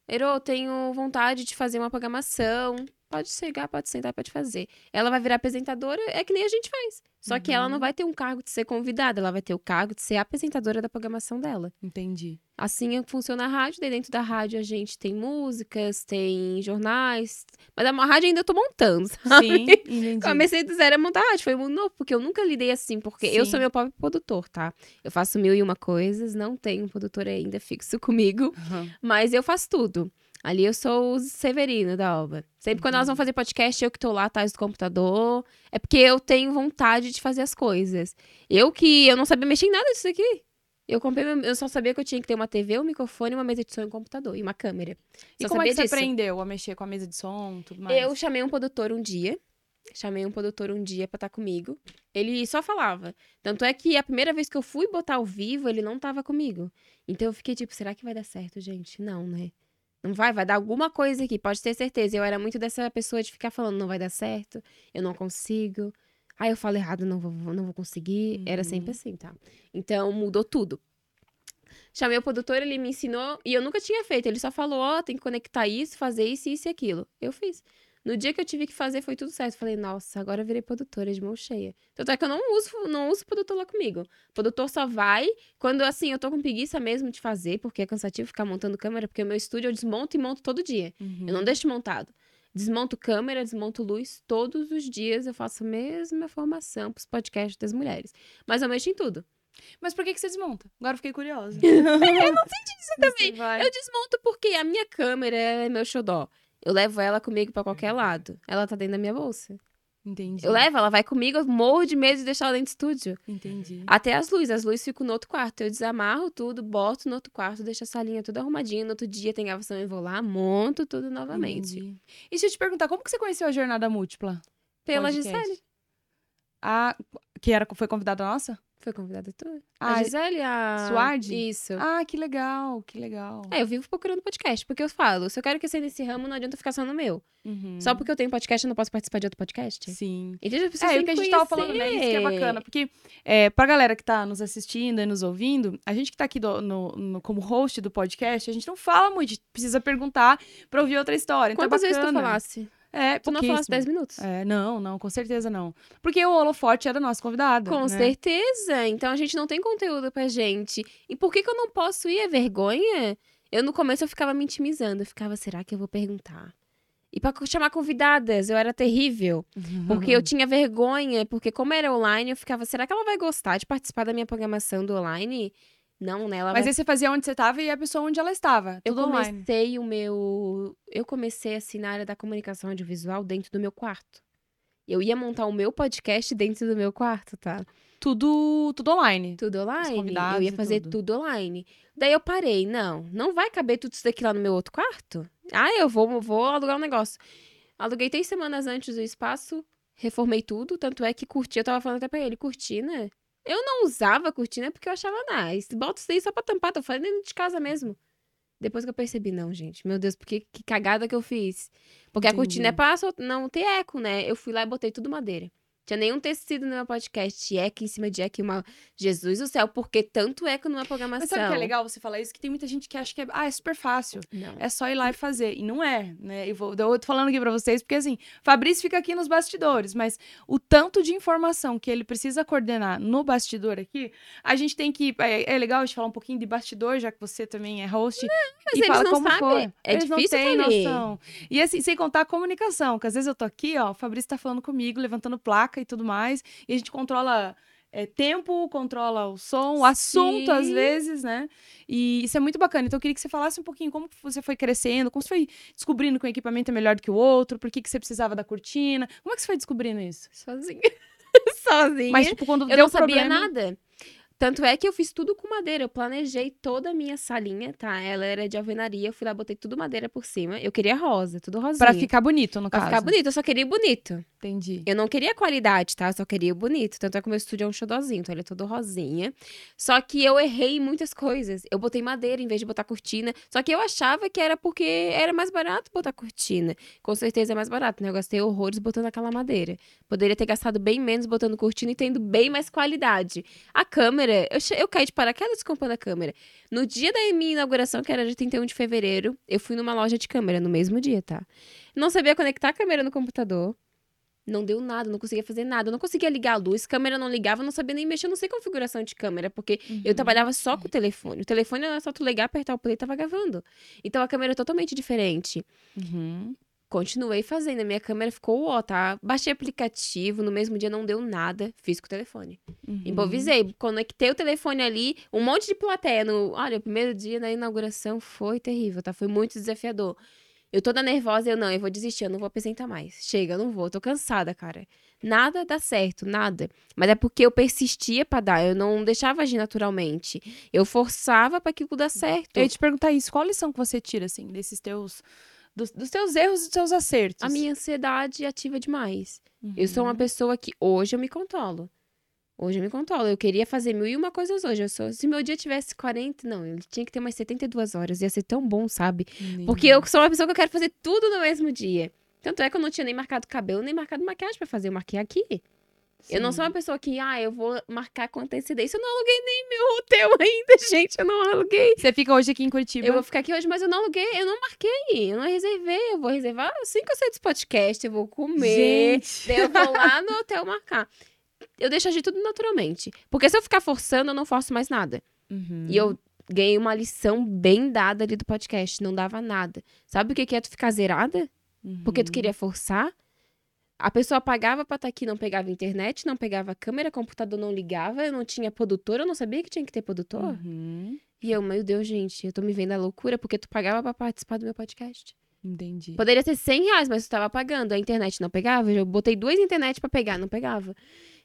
Ero, eu tenho vontade de fazer uma programação. Pode chegar, pode sentar, pode fazer. Ela vai virar apresentadora, é que nem a gente faz. Só que ela Uhum. não vai ter um cargo de ser convidada, ela vai ter o cargo de ser apresentadora da programação dela. Entendi. Assim é que funciona a rádio. Daí dentro da rádio a gente tem músicas, tem jornais. Mas a rádio ainda eu tô montando, sabe? Sim, entendi. Comecei do zero a montar rádio. Foi muito novo, porque eu nunca lidei assim. Porque eu Sim. sou meu próprio produtor, tá? Eu faço mil e uma coisas, não tenho um produtor ainda fixo comigo. Aham. Mas eu faço tudo. Ali eu sou o Severino da Alba. Sempre quando elas vão fazer podcast, eu que tô lá atrás do computador. É porque eu tenho vontade de fazer as coisas. Eu que eu não sabia mexer em nada disso aqui. Eu comprei, eu só sabia que eu tinha que ter uma TV, um microfone, uma mesa de som e um computador e uma câmera. E Só como é que você disso. aprendeu a mexer com a mesa de som, tudo mais? Eu chamei um produtor um dia. Chamei um produtor um dia pra estar comigo. Ele só falava. Tanto é que a primeira vez que eu fui botar ao vivo, ele não tava comigo. Então eu fiquei tipo, será que vai dar certo, gente? Não, né? Não vai, vai dar alguma coisa aqui, pode ter certeza. Eu era muito dessa pessoa de ficar falando, não vai dar certo, eu não consigo. Aí eu falo errado, não vou, não vou conseguir. Era Uhum. sempre assim, tá? Então mudou tudo. Chamei o produtor, ele me ensinou e eu nunca tinha feito. Ele só falou: Ó, tem que conectar isso, fazer isso, isso e aquilo. Eu fiz. No dia que eu tive que fazer, foi tudo certo. Falei, nossa, agora eu virei produtora de mão cheia. Tanto é que eu não uso, não uso produtor lá comigo. O produtor só vai quando, assim, eu tô com preguiça mesmo de fazer, porque é cansativo ficar montando câmera, porque o meu estúdio eu desmonto e monto todo dia. Uhum. Eu não deixo montado. Desmonto câmera, desmonto luz, todos os dias eu faço a mesma formação pros podcasts das mulheres. Mas eu mexo em tudo. Mas por que, que você desmonta? Agora eu fiquei curiosa. [laughs] eu não senti isso também. Eu desmonto porque a minha câmera é meu xodó. Eu levo ela comigo pra qualquer lado. Ela tá dentro da minha bolsa. Entendi. Eu levo, ela vai comigo, eu morro de medo de deixar ela dentro do estúdio. Entendi. Até as luzes, as luzes ficam no outro quarto. Eu desamarro tudo, boto no outro quarto, deixo a salinha toda arrumadinha. No outro dia tem gravação, eu vou lá, monto tudo novamente. Entendi. E deixa eu te perguntar, como que você conheceu a Jornada Múltipla? Pela Podcast. Gisele. Ah, que era, foi convidada nossa? Foi convidada tua? Ah, a Gisele, a... Suardi? Isso. Ah, que legal, que legal. É, eu vivo procurando podcast, porque eu falo, se eu quero crescer nesse ramo, não adianta ficar só no meu. Uhum. Só porque eu tenho podcast, eu não posso participar de outro podcast? Sim. Então, eu preciso É, o que a gente tava falando, né? Isso que é bacana. Porque, é, pra galera que tá nos assistindo e nos ouvindo, a gente que tá aqui do- no, no- como host do podcast, a gente não fala muito, precisa perguntar pra ouvir outra história. Então Quantas é vezes tu falasse? É, Tu não falasse pouquíssimo. 10 minutos? É, não, não, com certeza não. Porque o holofote era nossa convidada. Com né? certeza. Então a gente não tem conteúdo pra gente. E por que, que eu não posso ir? É vergonha? Eu no começo eu ficava me intimizando. Eu ficava, será que eu vou perguntar? E pra chamar convidadas, eu era terrível. Porque eu tinha vergonha, porque como era online, eu ficava, será que ela vai gostar de participar da minha programação do online? Não, né? Ela Mas vai aí você fazia onde você tava e a pessoa onde ela estava. Eu Tudo online. comecei o meu. Eu comecei assim na área da comunicação audiovisual dentro do meu quarto. Eu ia montar o meu podcast dentro do meu quarto, tá? Tudo, tudo online. Tudo online. Eu ia fazer tudo. tudo. online. Daí eu parei, não, não vai caber tudo isso daqui lá no meu outro quarto? Ah, eu vou, vou alugar um negócio. Aluguei três semanas antes do espaço, reformei tudo, tanto é que curti, eu tava falando até pra ele, cortina. Eu não usava cortina porque eu achava nice. Bota isso daí só pra tampar, tô fazendo dentro de casa mesmo. Depois que eu percebi, não, gente, meu Deus, porque que cagada que eu fiz. Porque a cortina é pra sol- não ter eco, né? Eu fui lá e botei tudo madeira. Tinha nenhum tecido no meu podcast, eco em cima de eco e uma. Jesus do céu, por que tanto eco numa programação? Mas sabe o que é legal você falar isso? Que tem muita gente que acha que é, ah, é super fácil. Não. É só ir lá e fazer. E não é, né? Eu, vou, eu tô falando aqui pra vocês, porque assim, Fabrício fica aqui nos bastidores, mas o tanto de informação que ele precisa coordenar no bastidor aqui, a gente tem que. É, é legal a gente falar um pouquinho de bastidor, já que você também é host. Mas e eles fala não como sabem. É eles difícil, não têm noção. E assim, sem contar a comunicação, que às vezes eu tô aqui, ó, o Fabrício tá falando comigo, levantando placa e tudo mais, e a gente controla. é, tempo, controla o som, o assunto, às vezes, né? E isso é muito bacana. Então, eu queria que você falasse um pouquinho como você foi crescendo, como você foi descobrindo que um equipamento é melhor do que o outro, por que, que você precisava da cortina. Como é que você foi descobrindo isso? Sozinha. [laughs] Sozinha. Mas, tipo, quando eu deu não sabia problema... nada. Tanto é que eu fiz tudo com madeira. Eu planejei toda a minha salinha, tá? Ela era de alvenaria. Eu fui lá, botei tudo madeira por cima. Eu queria rosa, tudo rosinha. Pra ficar bonito, no Pra caso. ficar bonito. Eu só queria bonito. Entendi. Eu não queria qualidade, tá? Eu só queria bonito. Tanto é que o meu estúdio é um xodózinho, então ele é todo rosinha. Só que eu errei em muitas coisas. Eu botei madeira em vez de botar cortina. Só que eu achava que era porque era mais barato botar cortina. Com certeza é mais barato, né? Eu gastei horrores botando aquela madeira. Poderia ter gastado bem menos botando cortina e tendo bem mais qualidade. A câmera, eu, che- eu caí de paraquedas comprando a câmera. No dia da minha inauguração, que era de 31 de fevereiro, eu fui numa loja de câmera no mesmo dia, tá? Não sabia conectar a câmera no computador. Não deu nada, não conseguia fazer nada. Eu não conseguia ligar a luz, câmera não ligava, eu não sabia nem mexer, eu não sei configuração de câmera, porque eu Uhum. trabalhava só com o telefone. O telefone era só tu ligar, apertar o play e tava gravando. Então a câmera é totalmente diferente. Uhum. Continuei fazendo, a minha câmera ficou ó, tá? Baixei aplicativo, no mesmo dia não deu nada, fiz com o telefone. Uhum. Improvisei, conectei o telefone ali, um monte de plateia. No, olha, o primeiro dia da inauguração foi terrível, tá? Foi muito desafiador. Eu toda nervosa, eu não, eu vou desistir, eu não vou apresentar mais. Chega, eu não vou, eu tô cansada, cara. Nada dá certo, nada. Mas é porque eu persistia pra dar, eu não deixava agir naturalmente. Eu forçava pra aquilo dar certo. Eu ia te perguntar isso, qual lição que você tira, assim, desses teus... Dos, dos teus erros e dos teus acertos? A minha ansiedade ativa demais. Eu sou uma Uhum. pessoa que hoje eu me controlo. Hoje eu me controlo. Eu queria fazer mil e uma coisas hoje. Eu sou, se meu dia tivesse 40, não, ele tinha que ter umas 72 horas. Ia ser tão bom, sabe? Porque eu sou uma pessoa que eu quero fazer tudo no mesmo dia. Tanto é que eu não tinha nem marcado cabelo, nem marcado maquiagem pra fazer. Eu marquei aqui. Eu não sou uma pessoa que, ah, eu vou marcar com antecedência. Eu não aluguei nem meu hotel [laughs] ainda, gente. Eu não aluguei. Você fica hoje aqui em Curitiba. Eu vou ficar aqui hoje, mas eu não aluguei, eu não marquei, eu não reservei. Eu vou reservar assim que eu sair desse podcast, eu vou comer. Gente. Daí eu vou lá no hotel marcar. Eu deixo agir tudo naturalmente. Porque se eu ficar forçando, eu não forço mais nada. Uhum. E eu ganhei uma lição bem dada ali do podcast. Não dava nada. Sabe o que é tu ficar zerada? Porque tu Uhum. queria forçar? A pessoa pagava pra estar aqui, não pegava internet, não pegava câmera, computador não ligava, eu não tinha produtor, eu não sabia que tinha que ter produtor. Uhum. E eu, meu Deus, gente, eu tô me vendo a loucura porque tu pagava pra participar do meu podcast. Entendi. Poderia ser 100 reais, mas tu tava pagando. A internet não pegava. Eu botei duas internet pra pegar, não pegava.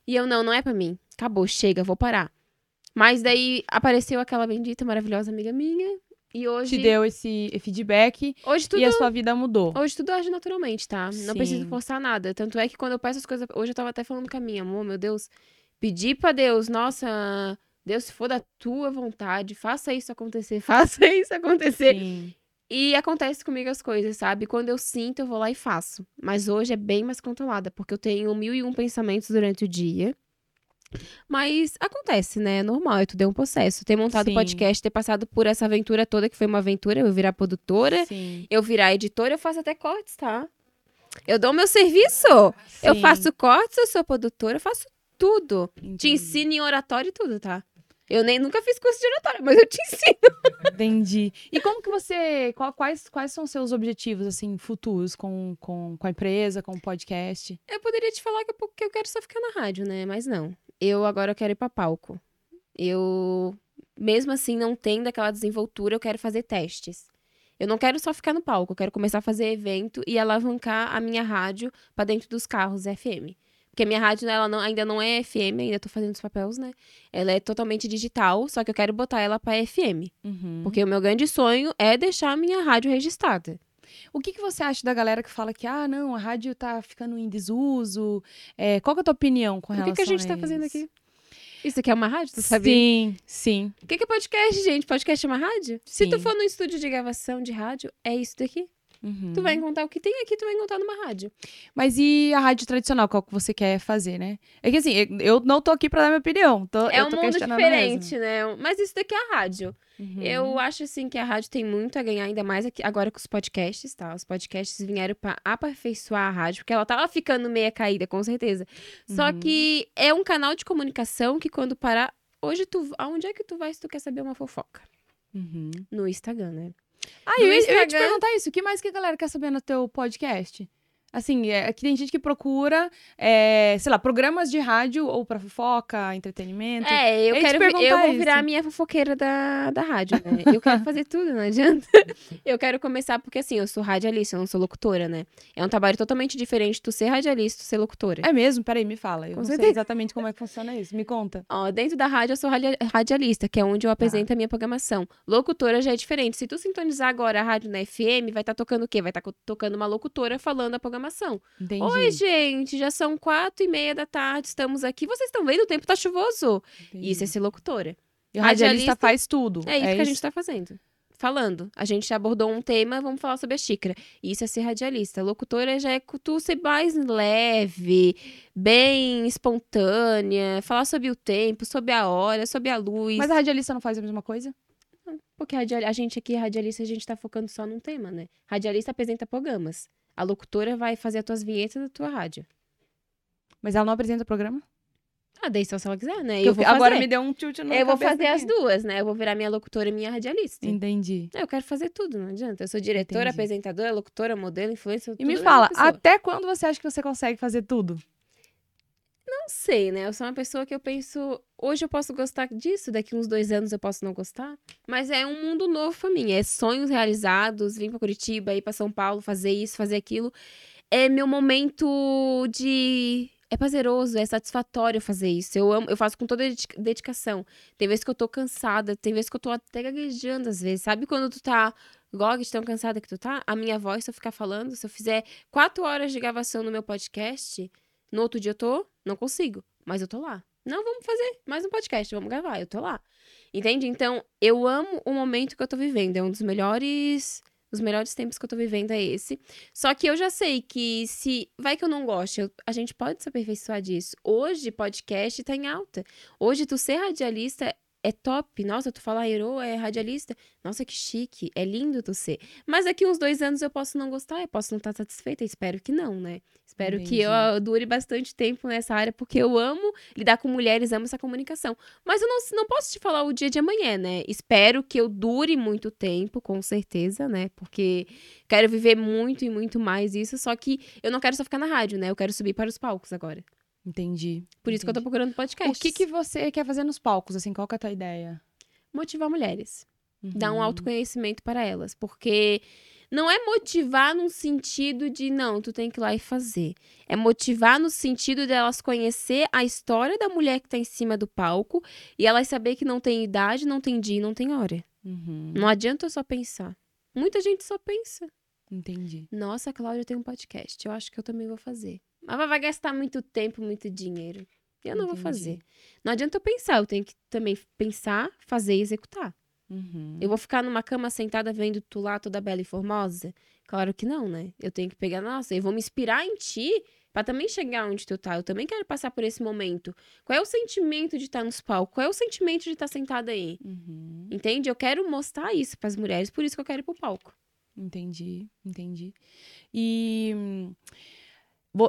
E eu, não, não é pra mim. Acabou, chega, vou parar. Mas daí apareceu aquela bendita, maravilhosa amiga minha. E hoje. Te deu esse feedback Hoje tudo. e a sua vida mudou. Hoje tudo age naturalmente, tá? Não preciso Sim. forçar nada. Tanto é que quando eu peço as coisas. Hoje eu tava até falando com a minha, amor, meu Deus. Pedir pra Deus, nossa, Deus, se for da tua vontade, faça isso acontecer, [laughs] faça isso acontecer. Sim. E acontece comigo as coisas, sabe? Quando eu sinto, eu vou lá e faço. Mas hoje é bem mais controlada, porque eu tenho mil e um pensamentos durante o dia. Mas acontece, né? É normal, é tudo é um processo. Ter montado Sim. podcast, ter passado por essa aventura toda, que foi uma aventura, eu virar produtora, Sim. eu virar editora, eu faço até cortes, tá? Eu dou meu serviço. Eu Sim. faço cortes, eu sou produtora, eu faço tudo. Te Entendi. ensino em oratório e tudo, tá? Eu nem nunca fiz curso de oratório, mas eu te ensino. [laughs] Entendi. E como que você. qual- quais, quais são seus objetivos, assim, futuros com, com, com a empresa, com o podcast? Eu poderia te falar que eu, que eu quero só ficar na rádio, né? Mas não. Eu agora quero ir pra palco. Eu, mesmo assim, não tendo aquela desenvoltura, eu quero fazer testes. Eu não quero só ficar no palco, eu quero começar a fazer evento e alavancar a minha rádio pra dentro dos carros FM. Porque a minha rádio, ela não- ainda não é FM, ainda tô fazendo os papéis, né? Ela é totalmente digital, só que eu quero botar ela pra FM. Uhum. Porque o meu grande sonho é deixar a minha rádio registrada. O que, que você acha da galera que fala que, ah, não, a rádio tá ficando em desuso? É, qual que é a tua opinião com O relação que, que a gente tá isso? fazendo aqui? Isso aqui é uma rádio, tu sabia? Sim, sim. O que, que é podcast, gente? Podcast é uma rádio? Se tu Sim. for no estúdio de gravação de rádio, é isso daqui. Uhum. Tu vai encontrar o que tem aqui, tu vai encontrar numa rádio. Mas e a rádio tradicional, qual que você quer fazer, né? É que assim, eu não tô aqui pra dar minha opinião. tô- é eu um tô mundo diferente, mesmo. né? Mas isso daqui é a rádio. Uhum. Eu acho, assim, que a rádio tem muito a ganhar, ainda mais aqui, agora com os podcasts, tá? Os podcasts vieram pra aperfeiçoar a rádio, porque ela tava ficando meia caída, com certeza. Só Uhum. que é um canal de comunicação que quando parar... Hoje, tu, aonde é que tu vai se tu quer saber uma fofoca? Uhum. No Instagram, né? Ah, eu, eu ia te perguntar isso. O que mais que a galera quer saber no teu podcast? Assim, é, que tem gente que procura, é, sei lá, programas de rádio ou pra fofoca, entretenimento. É, eu quero. Eu vou virar a minha fofoqueira da, da rádio, né? [laughs] Eu quero fazer tudo, não adianta. Eu quero começar, porque assim, eu sou radialista, eu não sou locutora, né? É um trabalho totalmente diferente tu ser radialista e tu ser locutora. É mesmo? Peraí, me fala. Eu Com não sei certeza. exatamente como é que funciona isso. Me conta. Ó, dentro da rádio eu sou radia- radialista, que é onde eu Tá. apresento a minha programação. Locutora já é diferente. Se tu sintonizar agora a rádio na FM, vai estar tocando o quê? Vai estar tocando uma locutora falando a programação. Entendi. Oi, gente, já são quatro e meia da tarde, estamos aqui. Vocês estão vendo? O tempo tá chuvoso. Entendi. Isso é ser locutora. E o radialista radialista- faz tudo. É isso que a gente tá fazendo. Falando. A gente abordou um tema, vamos falar sobre a xícara. Isso é ser radialista. Locutora já é tu ser mais leve, bem espontânea, falar sobre o tempo, sobre a hora, sobre a luz. Mas a radialista não faz a mesma coisa? Porque radial- a gente aqui, radialista, a gente tá focando só num tema, né? Radialista apresenta programas. A locutora vai fazer as tuas vinhetas da tua rádio. Mas ela não apresenta o programa? Ah, daí só se ela quiser, né? Eu Eu vou agora me deu um tilt na Eu vou fazer as aqui. duas, né? Eu vou virar minha locutora e minha radialista. Entendi. Eu quero fazer tudo, não adianta. Eu sou diretora, Entendi. apresentadora, locutora, modelo, influencer, E me na fala, até quando você acha que você consegue fazer tudo? Não sei, né? Eu sou uma pessoa que eu penso. Hoje eu posso gostar disso, daqui uns dois anos eu posso não gostar. Mas é um mundo novo pra mim. É sonhos realizados, vir pra Curitiba, ir pra São Paulo, fazer isso, fazer aquilo. É meu momento de. É prazeroso, é satisfatório fazer isso. Eu amo, eu faço com toda dedica- dedicação. Tem vezes que eu tô cansada, tem vezes que eu tô até gaguejando às vezes. Sabe quando tu tá de tão cansada que tu tá? A minha voz, se eu ficar falando, se eu fizer quatro horas de gravação no meu podcast, no outro dia eu tô, não consigo, mas eu tô lá. Não, vamos fazer mais um podcast, vamos gravar, eu tô lá. Entende? Então, eu amo o momento que eu tô vivendo, é um dos melhores os melhores tempos que eu tô vivendo é esse. Só que eu já sei que se vai que eu não gosto, eu- a gente pode se aperfeiçoar disso. Hoje podcast tá em alta. Hoje tu ser radialista é top. Nossa, tu falar Hero é radialista. Nossa, que chique. É lindo tu ser. Mas daqui uns dois anos eu posso não gostar, eu posso não estar satisfeita. Espero que não, né? Espero que eu Entendi. ah, dure bastante tempo nessa área, porque eu amo lidar com mulheres, amo essa comunicação. Mas eu não, não posso te falar o dia de amanhã, né? Espero que eu dure muito tempo, com certeza, né? Porque quero viver muito e muito mais isso. Só que eu não quero só ficar na rádio, né? Eu quero subir para os palcos agora. Entendi. Por isso que eu tô Entendi. procurando podcast. O que, que você quer fazer nos palcos? Assim, qual que é a tua ideia? Motivar mulheres. dar um Uhum. autoconhecimento para elas, porque não é motivar num sentido de não, tu tem que ir lá e fazer. É motivar no sentido de elas conhecer a história da mulher que tá em cima do palco e elas saber que não tem idade, não tem dia, e não tem hora. Uhum. Não adianta eu só pensar. Muita gente só pensa. Entendi. Nossa, a Cláudia tem um podcast, eu acho que eu também vou fazer. Mas vai gastar muito tempo, muito dinheiro. Eu não vou Entendi. fazer. Não adianta eu pensar, eu tenho que também pensar, fazer e executar. Uhum. Eu vou ficar numa cama sentada vendo tu lá toda bela e formosa? Claro que não, né? Eu tenho que pegar, nossa, eu vou me inspirar em ti pra também chegar onde tu tá. Eu também quero passar por esse momento. Qual é o sentimento de estar nos palcos? Qual é o sentimento de estar sentada aí? Uhum. Entende? Eu quero mostrar isso pras mulheres, por isso que eu quero ir pro palco. Entendi, entendi. E, hum,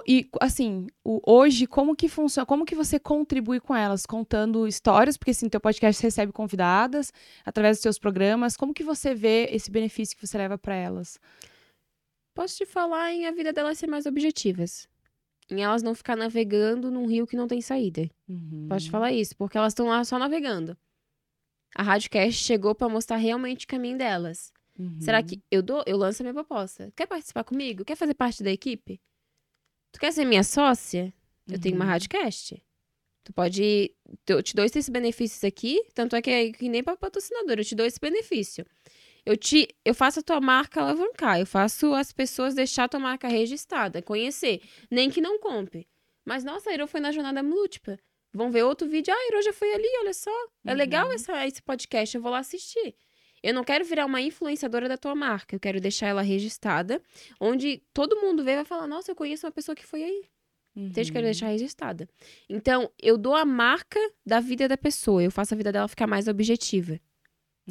e assim, o- hoje, como que funciona? Como que você contribui com elas? Contando histórias, porque assim, teu podcast recebe convidadas através dos seus programas. Como que você vê esse benefício que você leva para elas? Posso te falar em a vida delas ser mais objetivas. Em elas não ficar navegando num rio que não tem saída. Uhum. Posso te falar isso, porque elas estão lá só navegando. A Radiocast chegou pra mostrar realmente o caminho delas. Uhum. Será que eu dou, eu lanço a minha proposta? Quer participar comigo? Quer fazer parte da equipe? Tu quer ser minha sócia? Eu tenho uma Uhum. Radcast. Tu pode. Eu te dou esses benefícios aqui, tanto é que, é que nem para patrocinador, eu te dou esse benefício. Eu te, eu faço a tua marca alavancar, eu faço as pessoas deixar a tua marca registrada, conhecer, nem que não compre. Mas nossa, a Iro foi na jornada múltipla. Vão ver outro vídeo, ah, a Iro já foi ali, olha só. É legal Uhum. essa, esse podcast, eu vou lá assistir. Eu não quero virar uma influenciadora da tua marca, eu quero deixar ela registrada, onde todo mundo vê e vai falar, nossa, eu conheço uma pessoa que foi aí. Quero Uhum. deixar registrada. Então, eu dou a marca da vida da pessoa. Eu faço a vida dela ficar mais objetiva.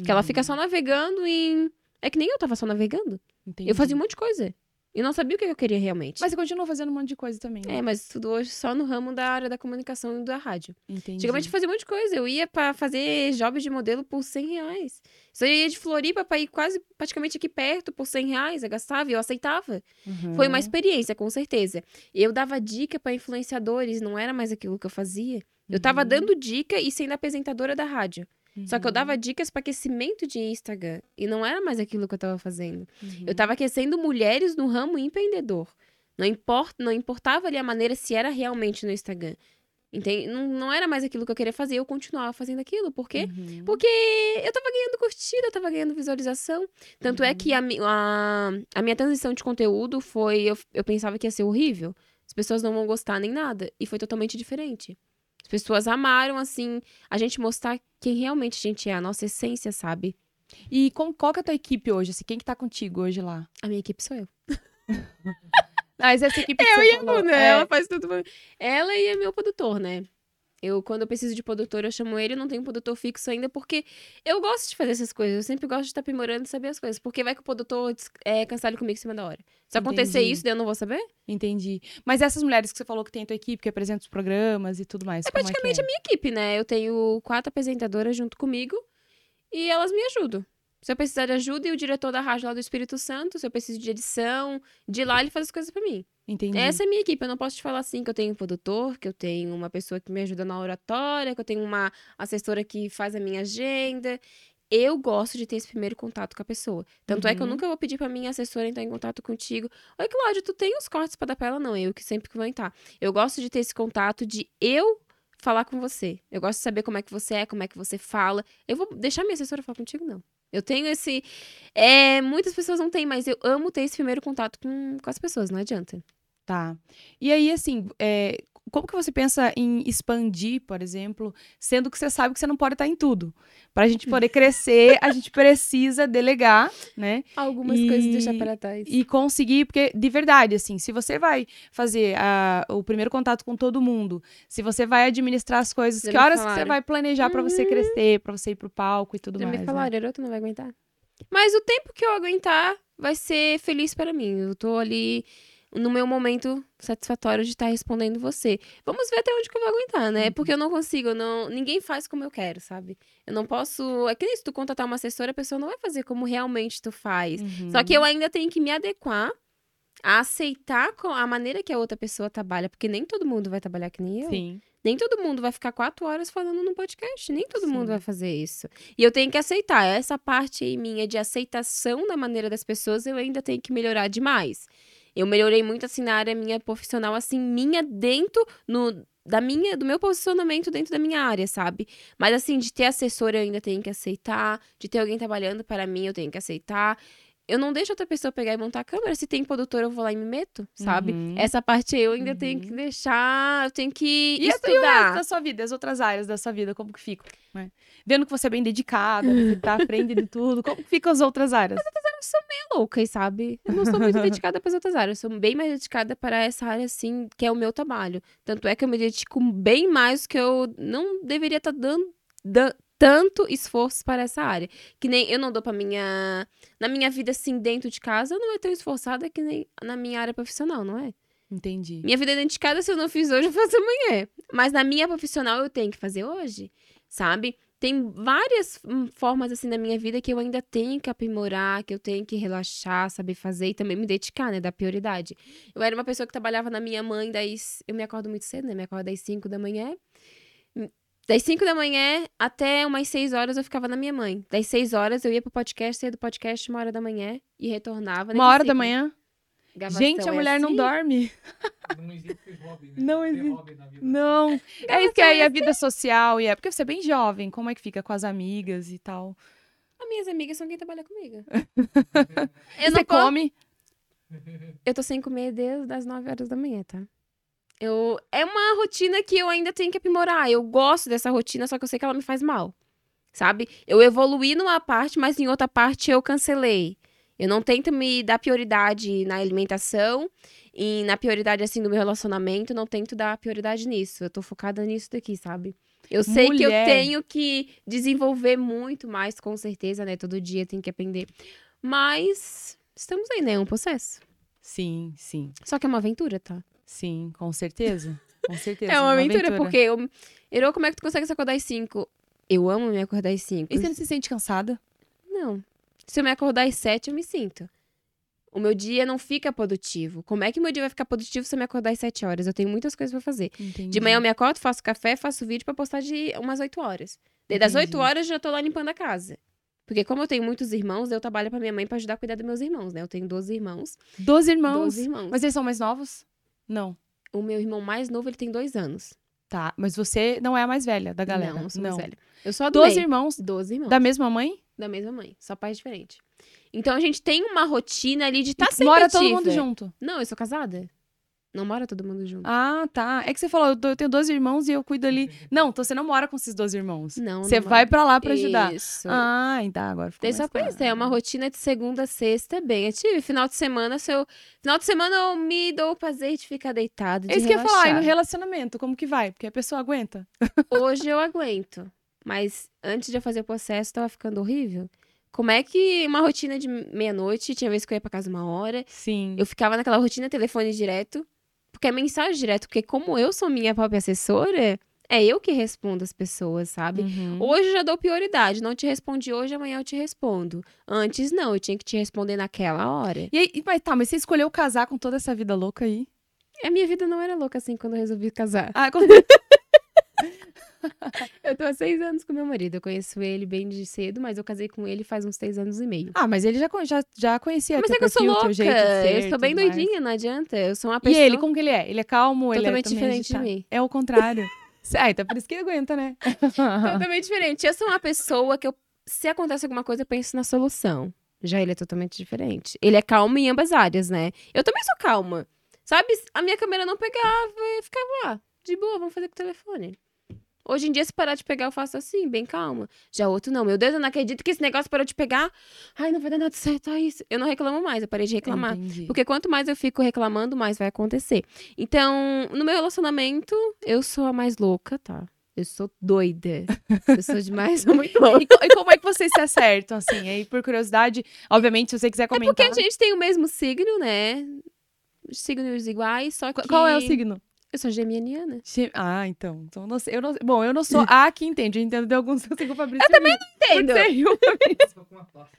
Que ela fica Uhum. só navegando em. É que nem eu tava só navegando. Entendi. Eu fazia um monte de coisa. E não sabia o que eu queria realmente. Mas você continua fazendo um monte de coisa também. né? É, mas tudo hoje só no ramo da área da comunicação e da rádio. Entendi. Antigamente eu fazia um monte de coisa. Eu ia pra fazer job de modelo por 100 reais. Só ia de Floripa pra ir quase praticamente aqui perto por 100 reais. Eu gastava e eu aceitava. Foi uma Uhum. experiência, com certeza. Eu dava dica pra influenciadores, não era mais aquilo que eu fazia. Eu tava Uhum. dando dica e sendo apresentadora da rádio. Só que eu Uhum. dava dicas para aquecimento de Instagram. E não era mais aquilo que eu tava fazendo. Uhum. Eu tava aquecendo mulheres no ramo empreendedor. Não, importa, não importava ali a maneira se era realmente no Instagram. Entende? Não, não era mais aquilo que eu queria fazer, eu continuava fazendo aquilo. Por quê? Uhum. Porque eu tava ganhando curtida, eu tava ganhando visualização. Tanto é que a, a, a minha transição de conteúdo foi. Eu, eu pensava que ia ser horrível. As pessoas não vão gostar nem nada. E foi totalmente diferente. As pessoas amaram, assim, a gente mostrar quem realmente a gente é, a nossa essência, sabe? E com, qual que é a tua equipe hoje? Assim, quem que tá contigo hoje lá? A minha equipe sou eu. [laughs] Ah, mas essa equipe que você falou, é, Ela faz tudo. Ela e é meu produtor, né? Eu, quando eu preciso de produtor, eu chamo ele, eu não tenho um produtor fixo ainda, porque eu gosto de fazer essas coisas. Eu sempre gosto de estar aprimorando e saber as coisas. Porque vai que o produtor é, cancele comigo em cima da hora. Se acontecer Entendi. isso, daí eu não vou saber? Entendi. Mas essas mulheres que você falou que tem a tua equipe, que apresenta os programas e tudo mais. É como praticamente que é? a minha equipe, né? Eu tenho quatro apresentadoras junto comigo e elas me ajudam. Se eu precisar de ajuda, e o diretor da rádio lá do Espírito Santo, se eu preciso de edição, de lá ele faz as coisas pra mim. Entendi. Essa é a minha equipe. Eu não posso te falar assim que eu tenho um produtor, que eu tenho uma pessoa que me ajuda na oratória, que eu tenho uma assessora que faz a minha agenda. Eu gosto de ter esse primeiro contato com a pessoa. Tanto é que eu Uhum. nunca vou pedir pra minha assessora entrar em contato contigo. Oi, Cláudia, tu tem os cortes pra dar pra ela? Não, eu que sempre que vou entrar. Eu gosto de ter esse contato de eu falar com você. Eu gosto de saber como é que você é, como é que você fala. Eu vou deixar minha assessora falar contigo? Não. Eu tenho esse. É, muitas pessoas não têm, mas eu amo ter esse primeiro contato com, com as pessoas, não adianta. Tá. E aí, assim, é, como que você pensa em expandir, por exemplo, sendo que você sabe que você não pode estar em tudo? Pra gente poder [laughs] crescer, a gente precisa delegar, né? Algumas E- coisas deixar para trás. E conseguir, porque de verdade, assim, se você vai fazer a- o primeiro contato com todo mundo, se você vai administrar as coisas, Já que horas que você vai planejar pra você crescer, pra você ir pro palco e tudo Já mais. me né? falaram, garoto, não vai aguentar. Mas o tempo que eu aguentar vai ser feliz para mim. Eu tô ali no meu momento satisfatório de estar respondendo você. Vamos ver até onde que eu vou aguentar, né? Uhum. Porque eu não consigo, eu não, ninguém faz como eu quero, sabe? Eu não posso, é que nem se tu contratar uma assessora, a pessoa não vai fazer como realmente tu faz. Uhum. Só que eu ainda tenho que me adequar a aceitar a maneira que a outra pessoa trabalha, porque nem todo mundo vai trabalhar que nem eu. Sim. Nem todo mundo vai ficar quatro horas falando no podcast. Nem todo Sim. mundo vai fazer isso. E eu tenho que aceitar. Essa parte aí minha de aceitação da maneira das pessoas, eu ainda tenho que melhorar demais. Eu melhorei muito, assim, na área minha profissional, assim, minha dentro no, da minha, do meu posicionamento dentro da minha área, sabe? Mas, assim, de ter assessor eu ainda tenho que aceitar. De ter alguém trabalhando para mim, eu tenho que aceitar. Eu não deixo outra pessoa pegar e montar a câmera. Se tem produtor, eu vou lá e me meto, sabe? Uhum. Essa parte eu ainda tenho Uhum. que deixar, eu tenho que E, e estudar. resto da sua vida, as outras áreas da sua vida, como que ficam? né? Vendo que você é bem dedicada, que tá [laughs] de tudo, como que ficam as outras áreas? loucas, sabe? Eu não sou muito [laughs] dedicada para as outras áreas. Eu sou bem mais dedicada para essa área, assim, que é o meu trabalho. Tanto é que eu me dedico bem mais que eu não deveria estar dando dan- tanto esforço para essa área. Que nem eu não dou para minha. Na minha vida, assim, dentro de casa, eu não é tão esforçada que nem na minha área profissional, não é? Entendi. Minha vida dentro de casa, se eu não fiz hoje, eu faço amanhã. Mas na minha profissional, eu tenho que fazer hoje, sabe? Tem várias hum, formas, assim, na minha vida que eu ainda tenho que aprimorar, que eu tenho que relaxar, saber fazer e também me dedicar, né? Da prioridade. Eu era uma pessoa que trabalhava na minha mãe, daí eu me acordo muito cedo, né? Me acordo das 5 da manhã. Das 5 da manhã até umas 6 horas eu ficava na minha mãe. Das 6 horas eu ia pro podcast, saía do podcast uma hora da manhã e retornava. Uma hora da manhã? Gravação Gente, a é mulher não assim? dorme. Não existe hobby, né? [laughs] Não existe. hobby na vida. Não. É isso que aí é a vida social e é porque você é bem jovem, como é que fica com as amigas e tal? As minhas amigas são quem trabalha comigo. [laughs] E Eu não você come? Eu tô sem comer desde as 9 horas da manhã, tá? Eu... É uma rotina que eu ainda tenho que aprimorar. Eu gosto dessa rotina, só que eu sei que ela me faz mal. Sabe? Eu evoluí numa parte, mas em outra parte eu cancelei. Eu não tento me dar prioridade na alimentação e na prioridade, assim, do meu relacionamento. Não tento dar prioridade nisso. Eu tô focada nisso daqui, sabe? Eu sei que eu Mulher. tenho que desenvolver muito mais, com certeza, né? Todo dia tem que aprender. Mas estamos aí, né? É um processo. Sim, sim. Só que é uma aventura, tá? Sim, com certeza. Com certeza. É uma aventura, porque eu. Erô, como é que tu consegue se acordar às 5? Eu amo me acordar às 5. E você não se sente cansada? Não. Se eu me acordar às 7, eu me sinto. O meu dia não fica produtivo. Como é que o meu dia vai ficar produtivo se eu me acordar às 7 horas? Eu tenho muitas coisas pra fazer. Entendi. De manhã eu me acordo, faço café, faço vídeo pra postar de umas 8 horas. Daí das Entendi. 8 horas eu já tô lá limpando a casa. Porque como eu tenho muitos irmãos, eu trabalho pra minha mãe pra ajudar a cuidar dos meus irmãos, né? Eu tenho 12 irmãos. Doze irmãos. 12 irmãos. Mas eles são mais novos? Não. O meu irmão mais novo, ele tem 2 anos. Tá, mas você não é a mais velha da galera. Não, não sou mais velha. Eu sou a Doze Doze irmãos 12 irmãos. da mesma mãe? Da mesma mãe, só pais diferentes. Então a gente tem uma rotina ali de estar tá sempre Mora todo ativa. mundo junto. Não, eu sou casada. Não mora todo mundo junto. Ah, tá. É que você falou, eu, tenho dois irmãos e eu cuido ali. [laughs] Não, então você não mora com esses dois irmãos. Não, Você não vai pra lá pra ajudar. Isso. Ah, então agora ficou Daí só pensei, é uma rotina de segunda a sexta bem ativa. Final de semana, se eu... Final de semana eu me dou o prazer de ficar deitado, de É isso que eu ia falar, e no relacionamento, como que vai? Porque a pessoa aguenta. [laughs] Hoje eu aguento. Mas antes de eu fazer o processo, tava ficando horrível. Como é que uma rotina de meia-noite, tinha vez que eu ia pra casa uma hora, Sim. eu ficava naquela rotina telefone direto, porque é mensagem direto, porque como eu sou minha própria assessora, é eu que respondo as pessoas, sabe? Uhum. Hoje eu já dou prioridade, não te respondi hoje, amanhã eu te respondo. Antes não, eu tinha que te responder naquela hora. E aí, mas tá, mas você escolheu casar com toda essa vida louca aí? A minha vida não era louca assim quando eu resolvi casar. Ah, quando... [laughs] [laughs] Eu tô há seis anos com meu marido, eu conheço ele bem de cedo, mas eu casei com ele faz uns três anos e meio. ah, mas ele já, já, já conhecia Mas teu é que eu sou louca, de ser eu e sou bem tudo mais. doidinha, não adianta. Eu sou uma E pessoa ele, como que ele é? Ele é calmo? ele é totalmente diferente de agitado? mim. É o contrário. [laughs] ah, então por isso que ele aguenta, né? [laughs] Totalmente diferente. Eu sou uma pessoa que eu, se acontece alguma coisa, eu penso na solução. Já ele é totalmente diferente. Ele é calmo em ambas áreas, né? Eu também sou calma. Sabe? A minha câmera não pegava e ficava lá. De boa, vamos fazer com o telefone. Hoje em dia, se parar de pegar, eu faço assim, bem calma. Já outro, não. Meu Deus, eu não acredito que esse negócio parou de pegar. Ai, não vai dar nada certo. Ai, isso. Eu não reclamo mais, eu parei de reclamar. Entendi. Porque quanto mais eu fico reclamando, mais vai acontecer. Então, no meu relacionamento, eu sou a mais louca, tá? Eu sou doida. Eu sou demais, sou [laughs] muito louca. E, e como é que vocês se acertam, assim? Aí, por curiosidade, obviamente, se você quiser É porque comentar. a gente tem o mesmo signo, né? Signos iguais, só que... Qu- Qual é o signo? Eu sou geminiana. Ge- Ah, então. então eu não sei, eu não- Bom, eu não sou [laughs] a que entende. Eu entendo de alguns que eu tenho com o Fabrício. Eu também Entendo. Tô uma tosse.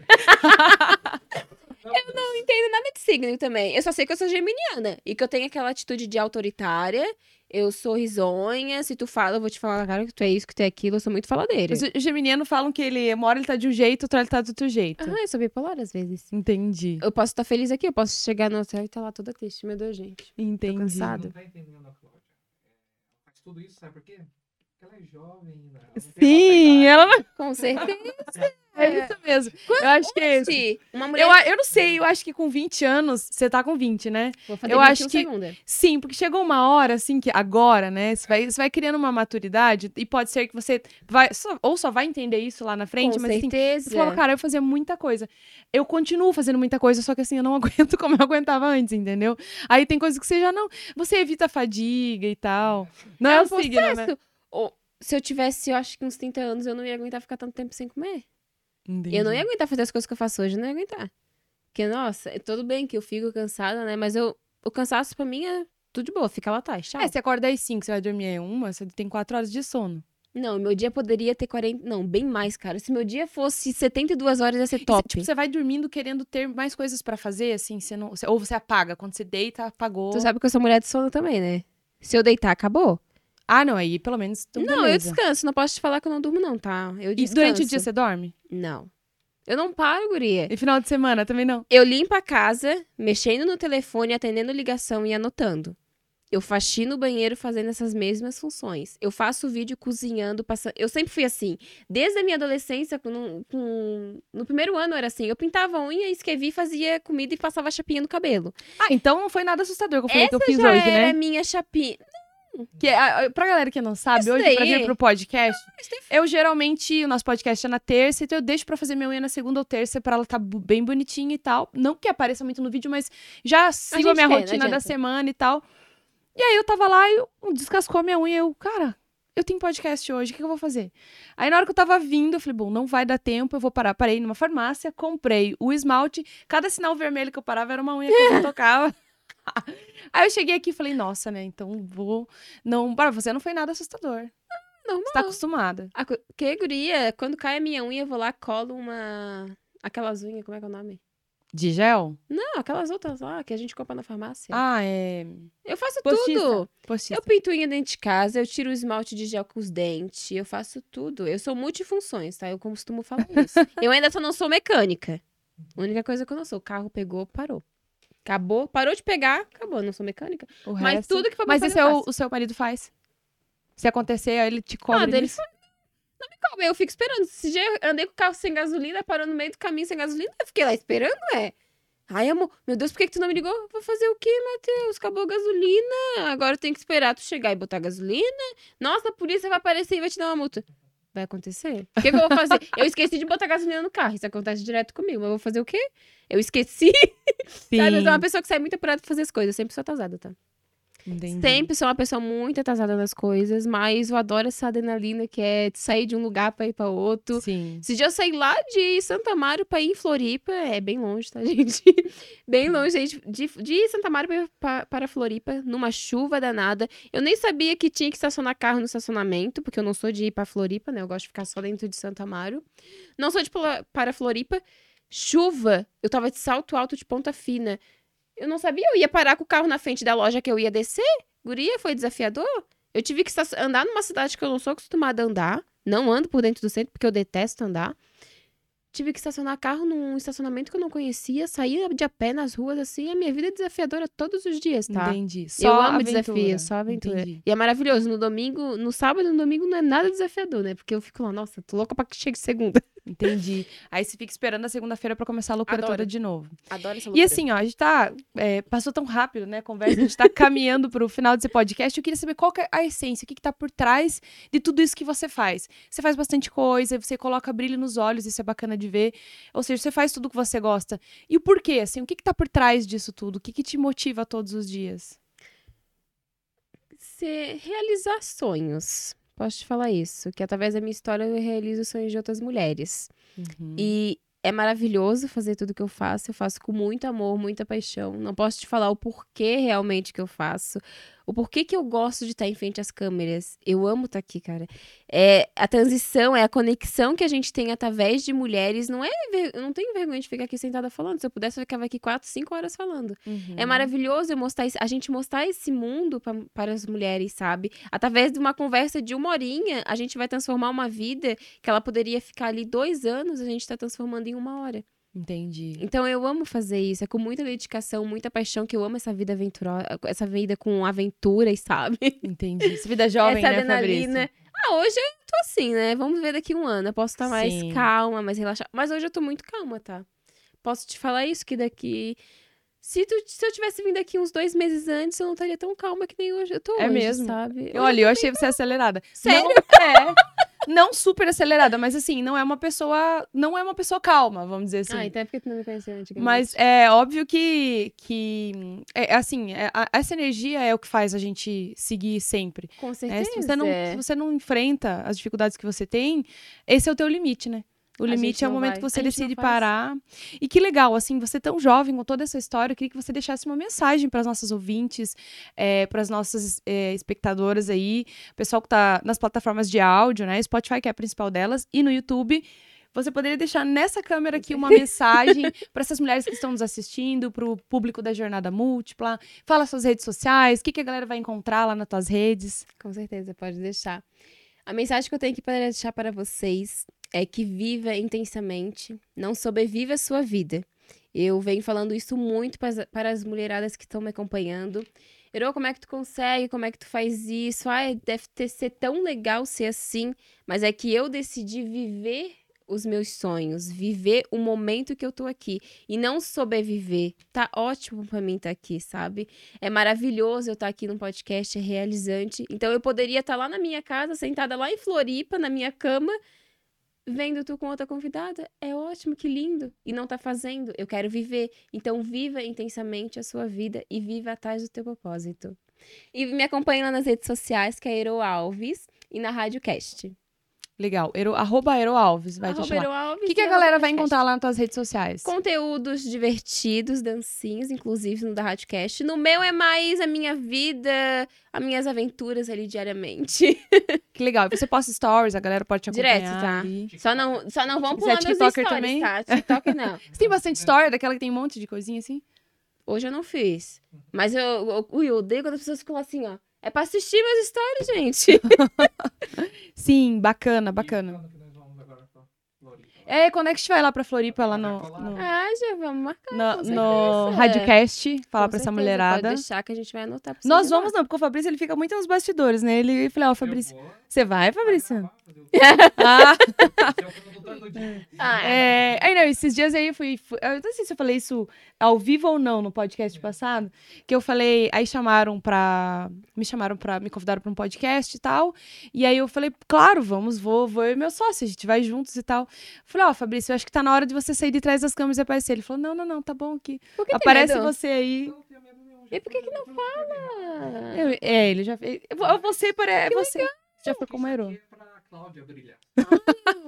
Eu não entendo nada de signo também. Eu só sei que eu sou geminiana. E que eu tenho aquela atitude de autoritária. Eu sou risonha. Se tu fala, eu vou te falar na cara que tu é isso, que tu é aquilo. Eu sou muito faladeira. Os geminianos falam que ele, uma hora ele tá de um jeito, outra hora ele tá do outro jeito. Ah, eu sou bipolar às vezes. Entendi. Eu posso estar feliz aqui, eu posso chegar no hotel e estar lá toda triste. Meu Deus, gente. Entendi. cansada. Não tá entendendo a tudo isso, sabe por quê? Ela é jovem ainda. ela Sim, ela... ela Com certeza. [laughs] é isso mesmo. Eu acho que é isso. Uma mulher. Eu, eu não sei, eu acho que com 20 anos, você tá com 20, né? Vou fazer eu 21 acho que- segunda. Sim, porque chegou uma hora, assim, que agora, né? Você vai, você vai criando uma maturidade e pode ser que você vai. só- ou só vai entender isso lá na frente, Com mas assim. certeza. Você fala, cara, eu fazia muita coisa. Eu continuo fazendo muita coisa, só que assim, eu não [laughs] aguento como eu aguentava antes, entendeu? Aí tem coisas que você já não. Você evita a fadiga e tal. Não é, É o um signo, né? Se eu tivesse, eu acho que uns 30 anos, eu não ia aguentar ficar tanto tempo sem comer. Entendi. Eu não ia aguentar fazer as coisas que eu faço hoje, eu não ia aguentar. Porque, nossa, é tudo bem que eu fico cansada, né? Mas eu, o cansaço pra mim é tudo de boa, fica lá atrás, tchau. É, você acorda às 5, você vai dormir às 1, você tem 4 horas de sono. Não, meu dia poderia ter 40. Não, bem mais, cara. Se meu dia fosse 72 horas, ia ser E cê- top. tipo, você vai dormindo querendo ter mais coisas pra fazer, assim, você não. ou você apaga. Quando você deita, apagou. Tu sabe que eu sou mulher de sono também, né? Se eu deitar, acabou? Ah, não, aí pelo menos. Então, não, eu beleza. descanso. Não posso te falar que eu não durmo, não, tá? Eu E descanso. durante o dia você dorme? Não. Eu não paro, guria. E final de semana também não? Eu limpo a casa, mexendo no telefone, atendendo ligação e anotando. Eu faxino o banheiro fazendo essas mesmas funções. Eu faço vídeo cozinhando, passando. Eu sempre fui assim. Desde a minha adolescência, com, com- no primeiro ano era assim. Eu pintava a unha, escrevi, fazia comida e passava chapinha no cabelo. Ah, então não foi nada assustador que eu falei que eu Essa fiz já hoje, era né? minha chapinha. Que, a- a- pra galera que não sabe, Isso hoje pra daí- vir pro podcast, eu geralmente, o nosso podcast é na terça, então eu deixo pra fazer minha unha na segunda ou terça pra ela tá bem bonitinha e tal. Não que apareça muito no vídeo, mas já sigo a, minha rotina da semana e tal. E aí eu tava lá e um descascou a minha unha e eu, cara, eu tenho podcast hoje, o que, que eu vou fazer? Aí na hora que eu tava vindo, eu falei, bom, não vai dar tempo, eu vou parar. Parei numa farmácia, comprei o esmalte, cada sinal vermelho que eu parava era uma unha que eu não tocava. [laughs] Aí eu cheguei aqui e falei, nossa, né? Então vou. Não, para você não foi nada assustador. Normal. Você tá acostumada. A que guria? Quando cai a minha unha, eu vou lá, colo uma. Aquelas unhas, como é que é o nome? De gel? Não, aquelas outras lá que a gente compra na farmácia. Ah, é. eu faço Postista. tudo. Postista. Eu pinto unha dentro de casa, eu tiro o esmalte de gel com os dentes, eu faço tudo. Eu sou multifunções, tá? Eu costumo falar isso. [laughs] eu ainda só não sou mecânica. A única coisa que eu não sou, o carro pegou, parou. Acabou, parou de pegar, acabou, eu não sou mecânica. O Mas resto- tudo que for Mas esse é o, o seu marido faz. Se acontecer, ele te cobra. Ah, dele nisso? Não me cobra, eu fico esperando. Esse dia eu andei com o carro sem gasolina, parou no meio do caminho sem gasolina, eu fiquei lá esperando, é. Ai, amor, meu Deus, por que, que tu não me ligou? Vou fazer o quê, Matheus? Acabou a gasolina. Agora eu tenho que esperar tu chegar e botar gasolina. Nossa, a polícia vai aparecer e vai te dar uma multa. Vai acontecer. O que, que eu vou fazer? [laughs] eu esqueci de botar gasolina no carro. Isso acontece direto comigo. Mas eu vou fazer o quê? Eu esqueci. Sim. [laughs] Sabe? Eu sou uma pessoa que sai muito apurada pra fazer as coisas. Eu sempre sou atrasada, tá? Entendi. Sempre sou uma pessoa muito atrasada nas coisas, mas eu adoro essa adrenalina que é sair de um lugar pra ir pra outro. Sim. Se dia eu sair lá de Santa Amaro pra ir em Floripa, é bem longe, tá, [laughs] gente? bem longe, gente. De, de Santa Amaro pra, pra- para Floripa, numa chuva danada. Eu nem sabia que tinha que estacionar carro no estacionamento, porque eu não sou de ir pra Floripa, né? Eu gosto de ficar só dentro de Santa Amaro. Não sou de para Floripa. Chuva, eu tava de salto alto de ponta fina. Eu não sabia, eu ia parar com o carro na frente da loja que eu ia descer. Guria, foi desafiador. Eu tive que andar numa cidade que eu não sou acostumada a andar. Não ando por dentro do centro, porque eu detesto andar. Tive que estacionar carro num estacionamento que eu não conhecia, sair de a pé nas ruas, assim. A minha vida é desafiadora todos os dias, tá? Entendi. eu Só amo aventura. desafios, só aventura. Entendi. E é maravilhoso. No domingo, no sábado e no domingo não é nada desafiador, né? Porque eu fico lá, nossa, tô louca pra que chegue segunda. Entendi. Aí você fica esperando a segunda-feira pra começar a loucura Adoro. toda de novo. Adoro essa E assim, ó, a gente tá. é, passou tão rápido, né? A conversa, a gente tá caminhando pro final desse podcast. Eu queria saber qual que é a essência, o que, que tá por trás de tudo isso que você faz. Você faz bastante coisa, você coloca brilho nos olhos, isso é bacana de ver. Ou seja, você faz tudo o que você gosta. E o porquê, assim, o que, que tá por trás disso tudo? O que, que te motiva todos os dias? Você realizar sonhos. Posso te falar isso? Que através da minha história eu realizo sonhos de outras mulheres. Uhum. E é maravilhoso fazer tudo que eu faço. Eu faço com muito amor, muita paixão. Não posso te falar o porquê realmente que eu faço. O porquê que eu gosto de estar em frente às câmeras. Eu amo estar aqui, cara. É a transição, é a conexão que a gente tem através de mulheres. Não é, ver- eu não tenho vergonha de ficar aqui sentada falando. Se eu pudesse, eu ficava aqui quatro, cinco horas falando. Uhum. É maravilhoso eu mostrar a gente mostrar esse mundo pra- para as mulheres, sabe? Através de uma conversa de uma horinha, a gente vai transformar uma vida que ela poderia ficar ali dois anos, a gente tá transformando em uma hora. Entendi. Então eu amo fazer isso, é com muita dedicação, muita paixão que eu amo essa vida aventurosa, essa vida com aventuras, [laughs] sabe? Entendi. Essa vida jovem, essa né, adrenalina. Fabrício? Ah, hoje eu tô assim, né? Vamos ver daqui um ano. Eu posso estar mais Sim. calma, mais relaxada. Mas hoje eu tô muito calma, tá? Posso te falar isso, que daqui. Se, tu- se eu tivesse vindo aqui uns dois meses antes, eu não estaria tão calma que nem hoje eu tô É hoje, mesmo? sabe? Eu, olha, eu achei você acelerada. Sério? Não, é. [laughs] Não super acelerada, mas assim, não é uma pessoa. Não é uma pessoa calma, vamos dizer assim. Ah, então é porque tu não me conheceu antigamente. Mas é óbvio que, que é, assim, é, a- essa energia é o que faz a gente seguir sempre. Com certeza. Se, você não, é. se você não enfrenta as dificuldades que você tem, esse é o teu limite, né? O limite é o momento vai. que você decide parar. E que legal, assim, você tão jovem com toda essa história, eu queria que você deixasse uma mensagem para as nossas ouvintes, para as nossas é, espectadoras aí, pessoal que tá nas plataformas de áudio, né? Spotify, que é a principal delas, e no YouTube. Você poderia deixar nessa câmera aqui uma [laughs] mensagem para essas mulheres que estão nos assistindo, para o público da Jornada Múltipla. Fala suas redes sociais, o que, que a galera vai encontrar lá nas tuas redes. Com certeza, pode deixar. A mensagem que eu tenho aqui para deixar para vocês é que viva intensamente, não sobreviva a sua vida. Eu venho falando isso muito para as, para as mulheradas que estão me acompanhando. Ero, como é que tu consegue? Como é que tu faz isso? Ai, deve ter, ser tão legal ser assim. Mas é que eu decidi viver os meus sonhos, viver o momento que eu tô aqui e não sobreviver. Tá ótimo pra mim estar aqui, sabe? É maravilhoso eu estar aqui no podcast, é realizante. Então eu poderia estar lá na minha casa, sentada lá em Floripa, na minha cama, vendo tu com outra convidada. É ótimo, que lindo. E não tá fazendo. Eu quero viver. Então viva intensamente a sua vida e viva atrás do teu propósito. E me acompanhe lá nas redes sociais, que é Ero Alves, e na Rádio Cast. Legal. Ero, arroba Ero Alves, vai te Arroba achar. Ero O que, que a galera arroba vai encontrar lá nas tuas redes sociais? Conteúdos divertidos, dancinhos, inclusive no da Radcast. No meu é mais a minha vida, as minhas aventuras ali diariamente. [laughs] Que legal. E você posta stories, a galera pode te acompanhar. Direto, tá? ali. Só não, só não vão Você é pular meus stories, também? tá? TikTok não. [laughs] Você tem bastante story, daquela que tem um monte de coisinha assim? Hoje eu não fiz. Mas eu, eu, ui, eu odeio quando as pessoas ficam assim, ó. É pra assistir meus stories, gente. [laughs] Sim, bacana, bacana. quando que nós vamos agora pra Floripa? É, quando é que a gente vai lá pra Floripa, lá no, no, Ah, já vamos marcar. no, no. Radiocast, falar Com pra essa certeza, mulherada. Pode deixar que a gente vai anotar pra você Nós ir lá. vamos não, porque o Fabrício ele fica muito nos bastidores, né? Ele falou, ó, Eu Fabrício, você vai, Fabrício? [laughs] Ah. Ah, é. Aí não, esses dias aí eu fui, fui- Eu não sei se eu falei isso ao vivo ou não no podcast passado. Que eu falei. Aí chamaram pra. Me chamaram pra. Me convidaram pra um podcast e tal. E aí eu falei, claro, vamos, vou, vou eu e meu sócio, a gente vai juntos e tal. Falei, ó, Fabrício, eu acho que tá na hora de você sair de trás das câmeras e aparecer. Ele falou, não, não, não, tá bom aqui. Por que tem Aparece medo? você aí. Não tenho medo nenhum, já E por que que não Ah, Eu- é, ele já fez. Você, pare- você. Já foi como herói. é pra Cláudia brilhar.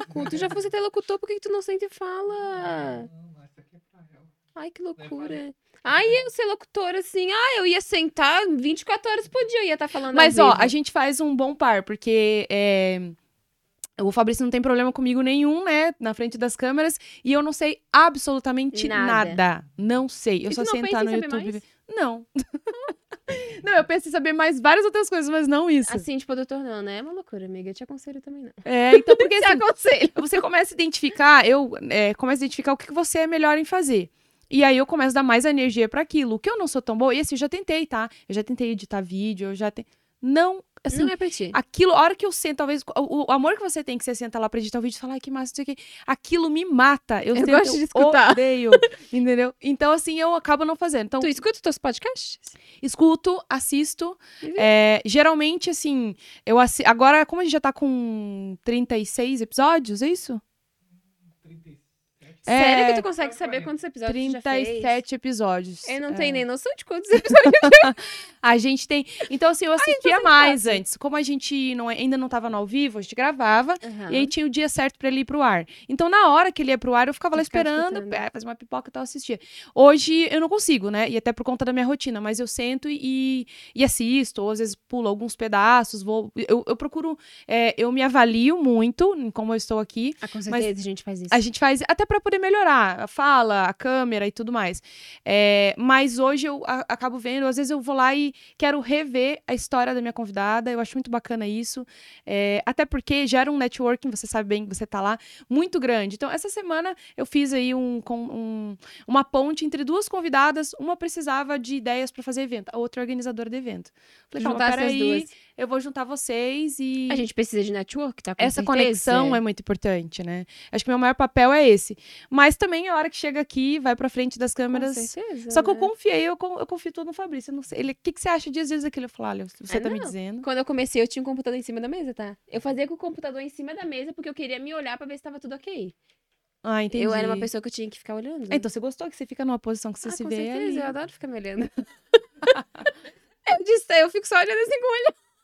Cu, tu já fosse ter locutor, por que, que tu não sente e fala? Não, mas isso aqui é pra ela. Ai, que loucura. Ai, eu ser locutora assim, ah, eu ia sentar 24 horas por dia, eu ia estar falando Mas, ó, vivo. a gente faz um bom par, porque é, o Fabrício não tem problema comigo nenhum, né? Na frente das câmeras. E eu não sei absolutamente Nada. nada. Não sei. Eu só em no YouTube. mais? Não. [laughs] não, eu penso em saber mais várias outras coisas, mas não isso. Assim, tipo, doutor, não, né? É uma loucura, amiga. Eu te aconselho também não. É, então, porque [laughs] assim, aconselho. você começa a identificar, eu é, começo a identificar o que você é melhor em fazer. E aí eu começo a dar mais energia pra aquilo. O que eu não sou tão boa, e assim, eu já tentei, tá? Eu já tentei editar vídeo, eu já tentei. Não, assim, não é pra ti. aquilo, a hora que eu sento, talvez, o, o amor que você tem que você senta lá pra editar o vídeo e fala, ai, que massa, não sei o quê. Aquilo me mata. Eu, Eu sento, gosto de escutar. odeio, [laughs] entendeu? Então, assim, eu acabo não fazendo. Então, Tu escuta os teus podcasts? escuto, assisto. Uhum. É, geralmente, assim, eu assi... agora, como a gente já tá com 36 episódios, é isso? 37. É, Sério que tu consegue saber quantos episódios tu já fez? 37 episódios. Eu não É. tenho nem noção de quantos [laughs] episódios. A gente tem. Então, assim, eu assistia mais antes. Como a gente não, é, ainda não tava no ao vivo, a gente gravava. Aham. E aí tinha o dia certo pra ele ir pro ar. Então, na hora que ele ia pro ar, eu ficava Tu lá esperando, é, fazer uma pipoca e tal, assistia. Hoje eu não consigo, né? E até por conta da minha rotina, mas eu sento e, e assisto, ou às vezes pulo alguns pedaços, vou. Eu, eu procuro. é, eu me avalio muito em como eu estou aqui. Ah, com mas certeza a gente faz isso. A gente faz até pra poder melhorar a fala, a câmera e tudo mais. É, mas hoje eu a- acabo vendo, às vezes eu vou lá e quero rever a história da minha convidada. Eu acho muito bacana isso. É, até porque gera um networking, você sabe bem que você tá lá, muito grande. Então, essa semana eu fiz aí um, com- um- uma ponte entre duas convidadas. Uma precisava de ideias pra fazer evento, a outra é organizadora do evento. Falei, calma, peraí, duas. Eu vou juntar vocês e A gente precisa de network, tá? Com essa certeza. conexão é muito importante, né? Acho que meu maior papel é esse. Mas também a hora que chega aqui, vai pra frente das Com câmeras. certeza, Só que eu né? confiei, eu, eu confio tudo no Fabrício. não sei. Ele, o que, que você acha dias vezes daquilo? Eu falo, olha, você Ah, tá me não. dizendo. Quando eu comecei, eu tinha um computador em cima da mesa, tá? Eu fazia com o computador em cima da mesa porque eu queria me olhar pra ver se tava tudo ok. Ah, entendi. Eu era uma pessoa que eu tinha que ficar olhando. Então você gostou que você fica numa posição que você ah, se com vê certeza, ali. eu adoro ficar me olhando. [laughs] eu disse, eu fico só olhando assim com o olho.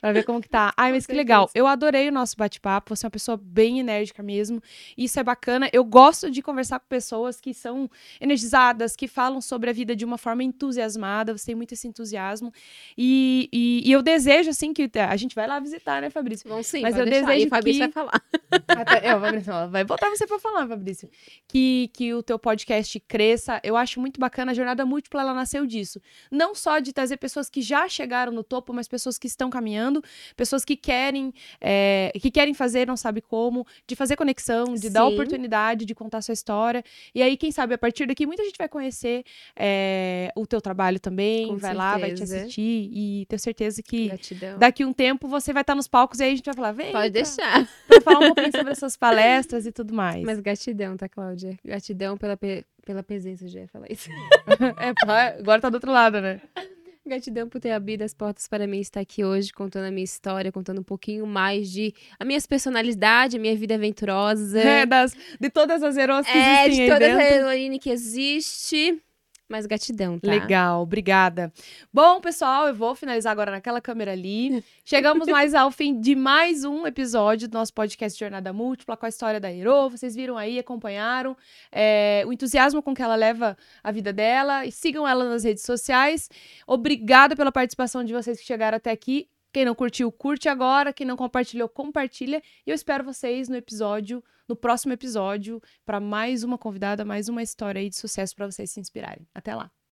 Pra ver como que tá. Ai, mas que legal. Eu adorei o nosso bate-papo. Você é uma pessoa bem enérgica mesmo. Isso é bacana. Eu gosto de conversar com pessoas que são energizadas, que falam sobre a vida de uma forma entusiasmada. Você tem muito esse entusiasmo. E, e, e eu desejo, assim, que a gente vai lá visitar, né, Fabrício? Vão sim, Mas eu deixar. desejo e Fabrício que- vai falar. [laughs] Até- é, o Fabrício vai botar você pra falar, Fabrício. Que, que o teu podcast cresça. Eu acho muito bacana. A Jornada Múltipla, ela nasceu disso. Não só de trazer pessoas que já chegaram no topo, mas pessoas que estão caminhando, pessoas que querem, é, que querem fazer, não sabe como, de fazer conexão, de dar Sim. oportunidade, de contar sua história. E aí, quem sabe, a partir daqui, muita gente vai conhecer é, o teu trabalho também, Com vai lá, vai te certeza. assistir e tenho certeza que Gratidão. daqui um tempo você vai estar nos palcos e aí a gente vai falar, vem Pode pra- deixar. [laughs] pra falar um pouquinho sobre as suas palestras e tudo mais. Mas gratidão, tá, Cláudia? Gratidão pela, pe- pela presença, já ia falar isso. [laughs] É, agora tá do outro lado, né? Gratidão por ter abrido as portas para mim estar aqui hoje, contando a minha história, contando um pouquinho mais de a minha personalidade, a minha vida aventurosa. É, das, de todas as heróis que É, existem de aí toda dentro. a heroína que existe. Mas gratidão, tá? Legal, obrigada. Bom, pessoal, eu vou finalizar agora naquela câmera ali. [laughs] Chegamos mais ao fim de mais um episódio do nosso podcast Jornada Múltipla com a história da Hero. Vocês viram aí, acompanharam é, o entusiasmo com que ela leva a vida dela. E sigam ela nas redes sociais. Obrigada pela participação de vocês que chegaram até aqui. Quem não curtiu, curte agora. Quem não compartilhou, compartilha. E eu espero vocês no episódio, no próximo episódio, para mais uma convidada, mais uma história aí de sucesso para vocês se inspirarem. Até lá.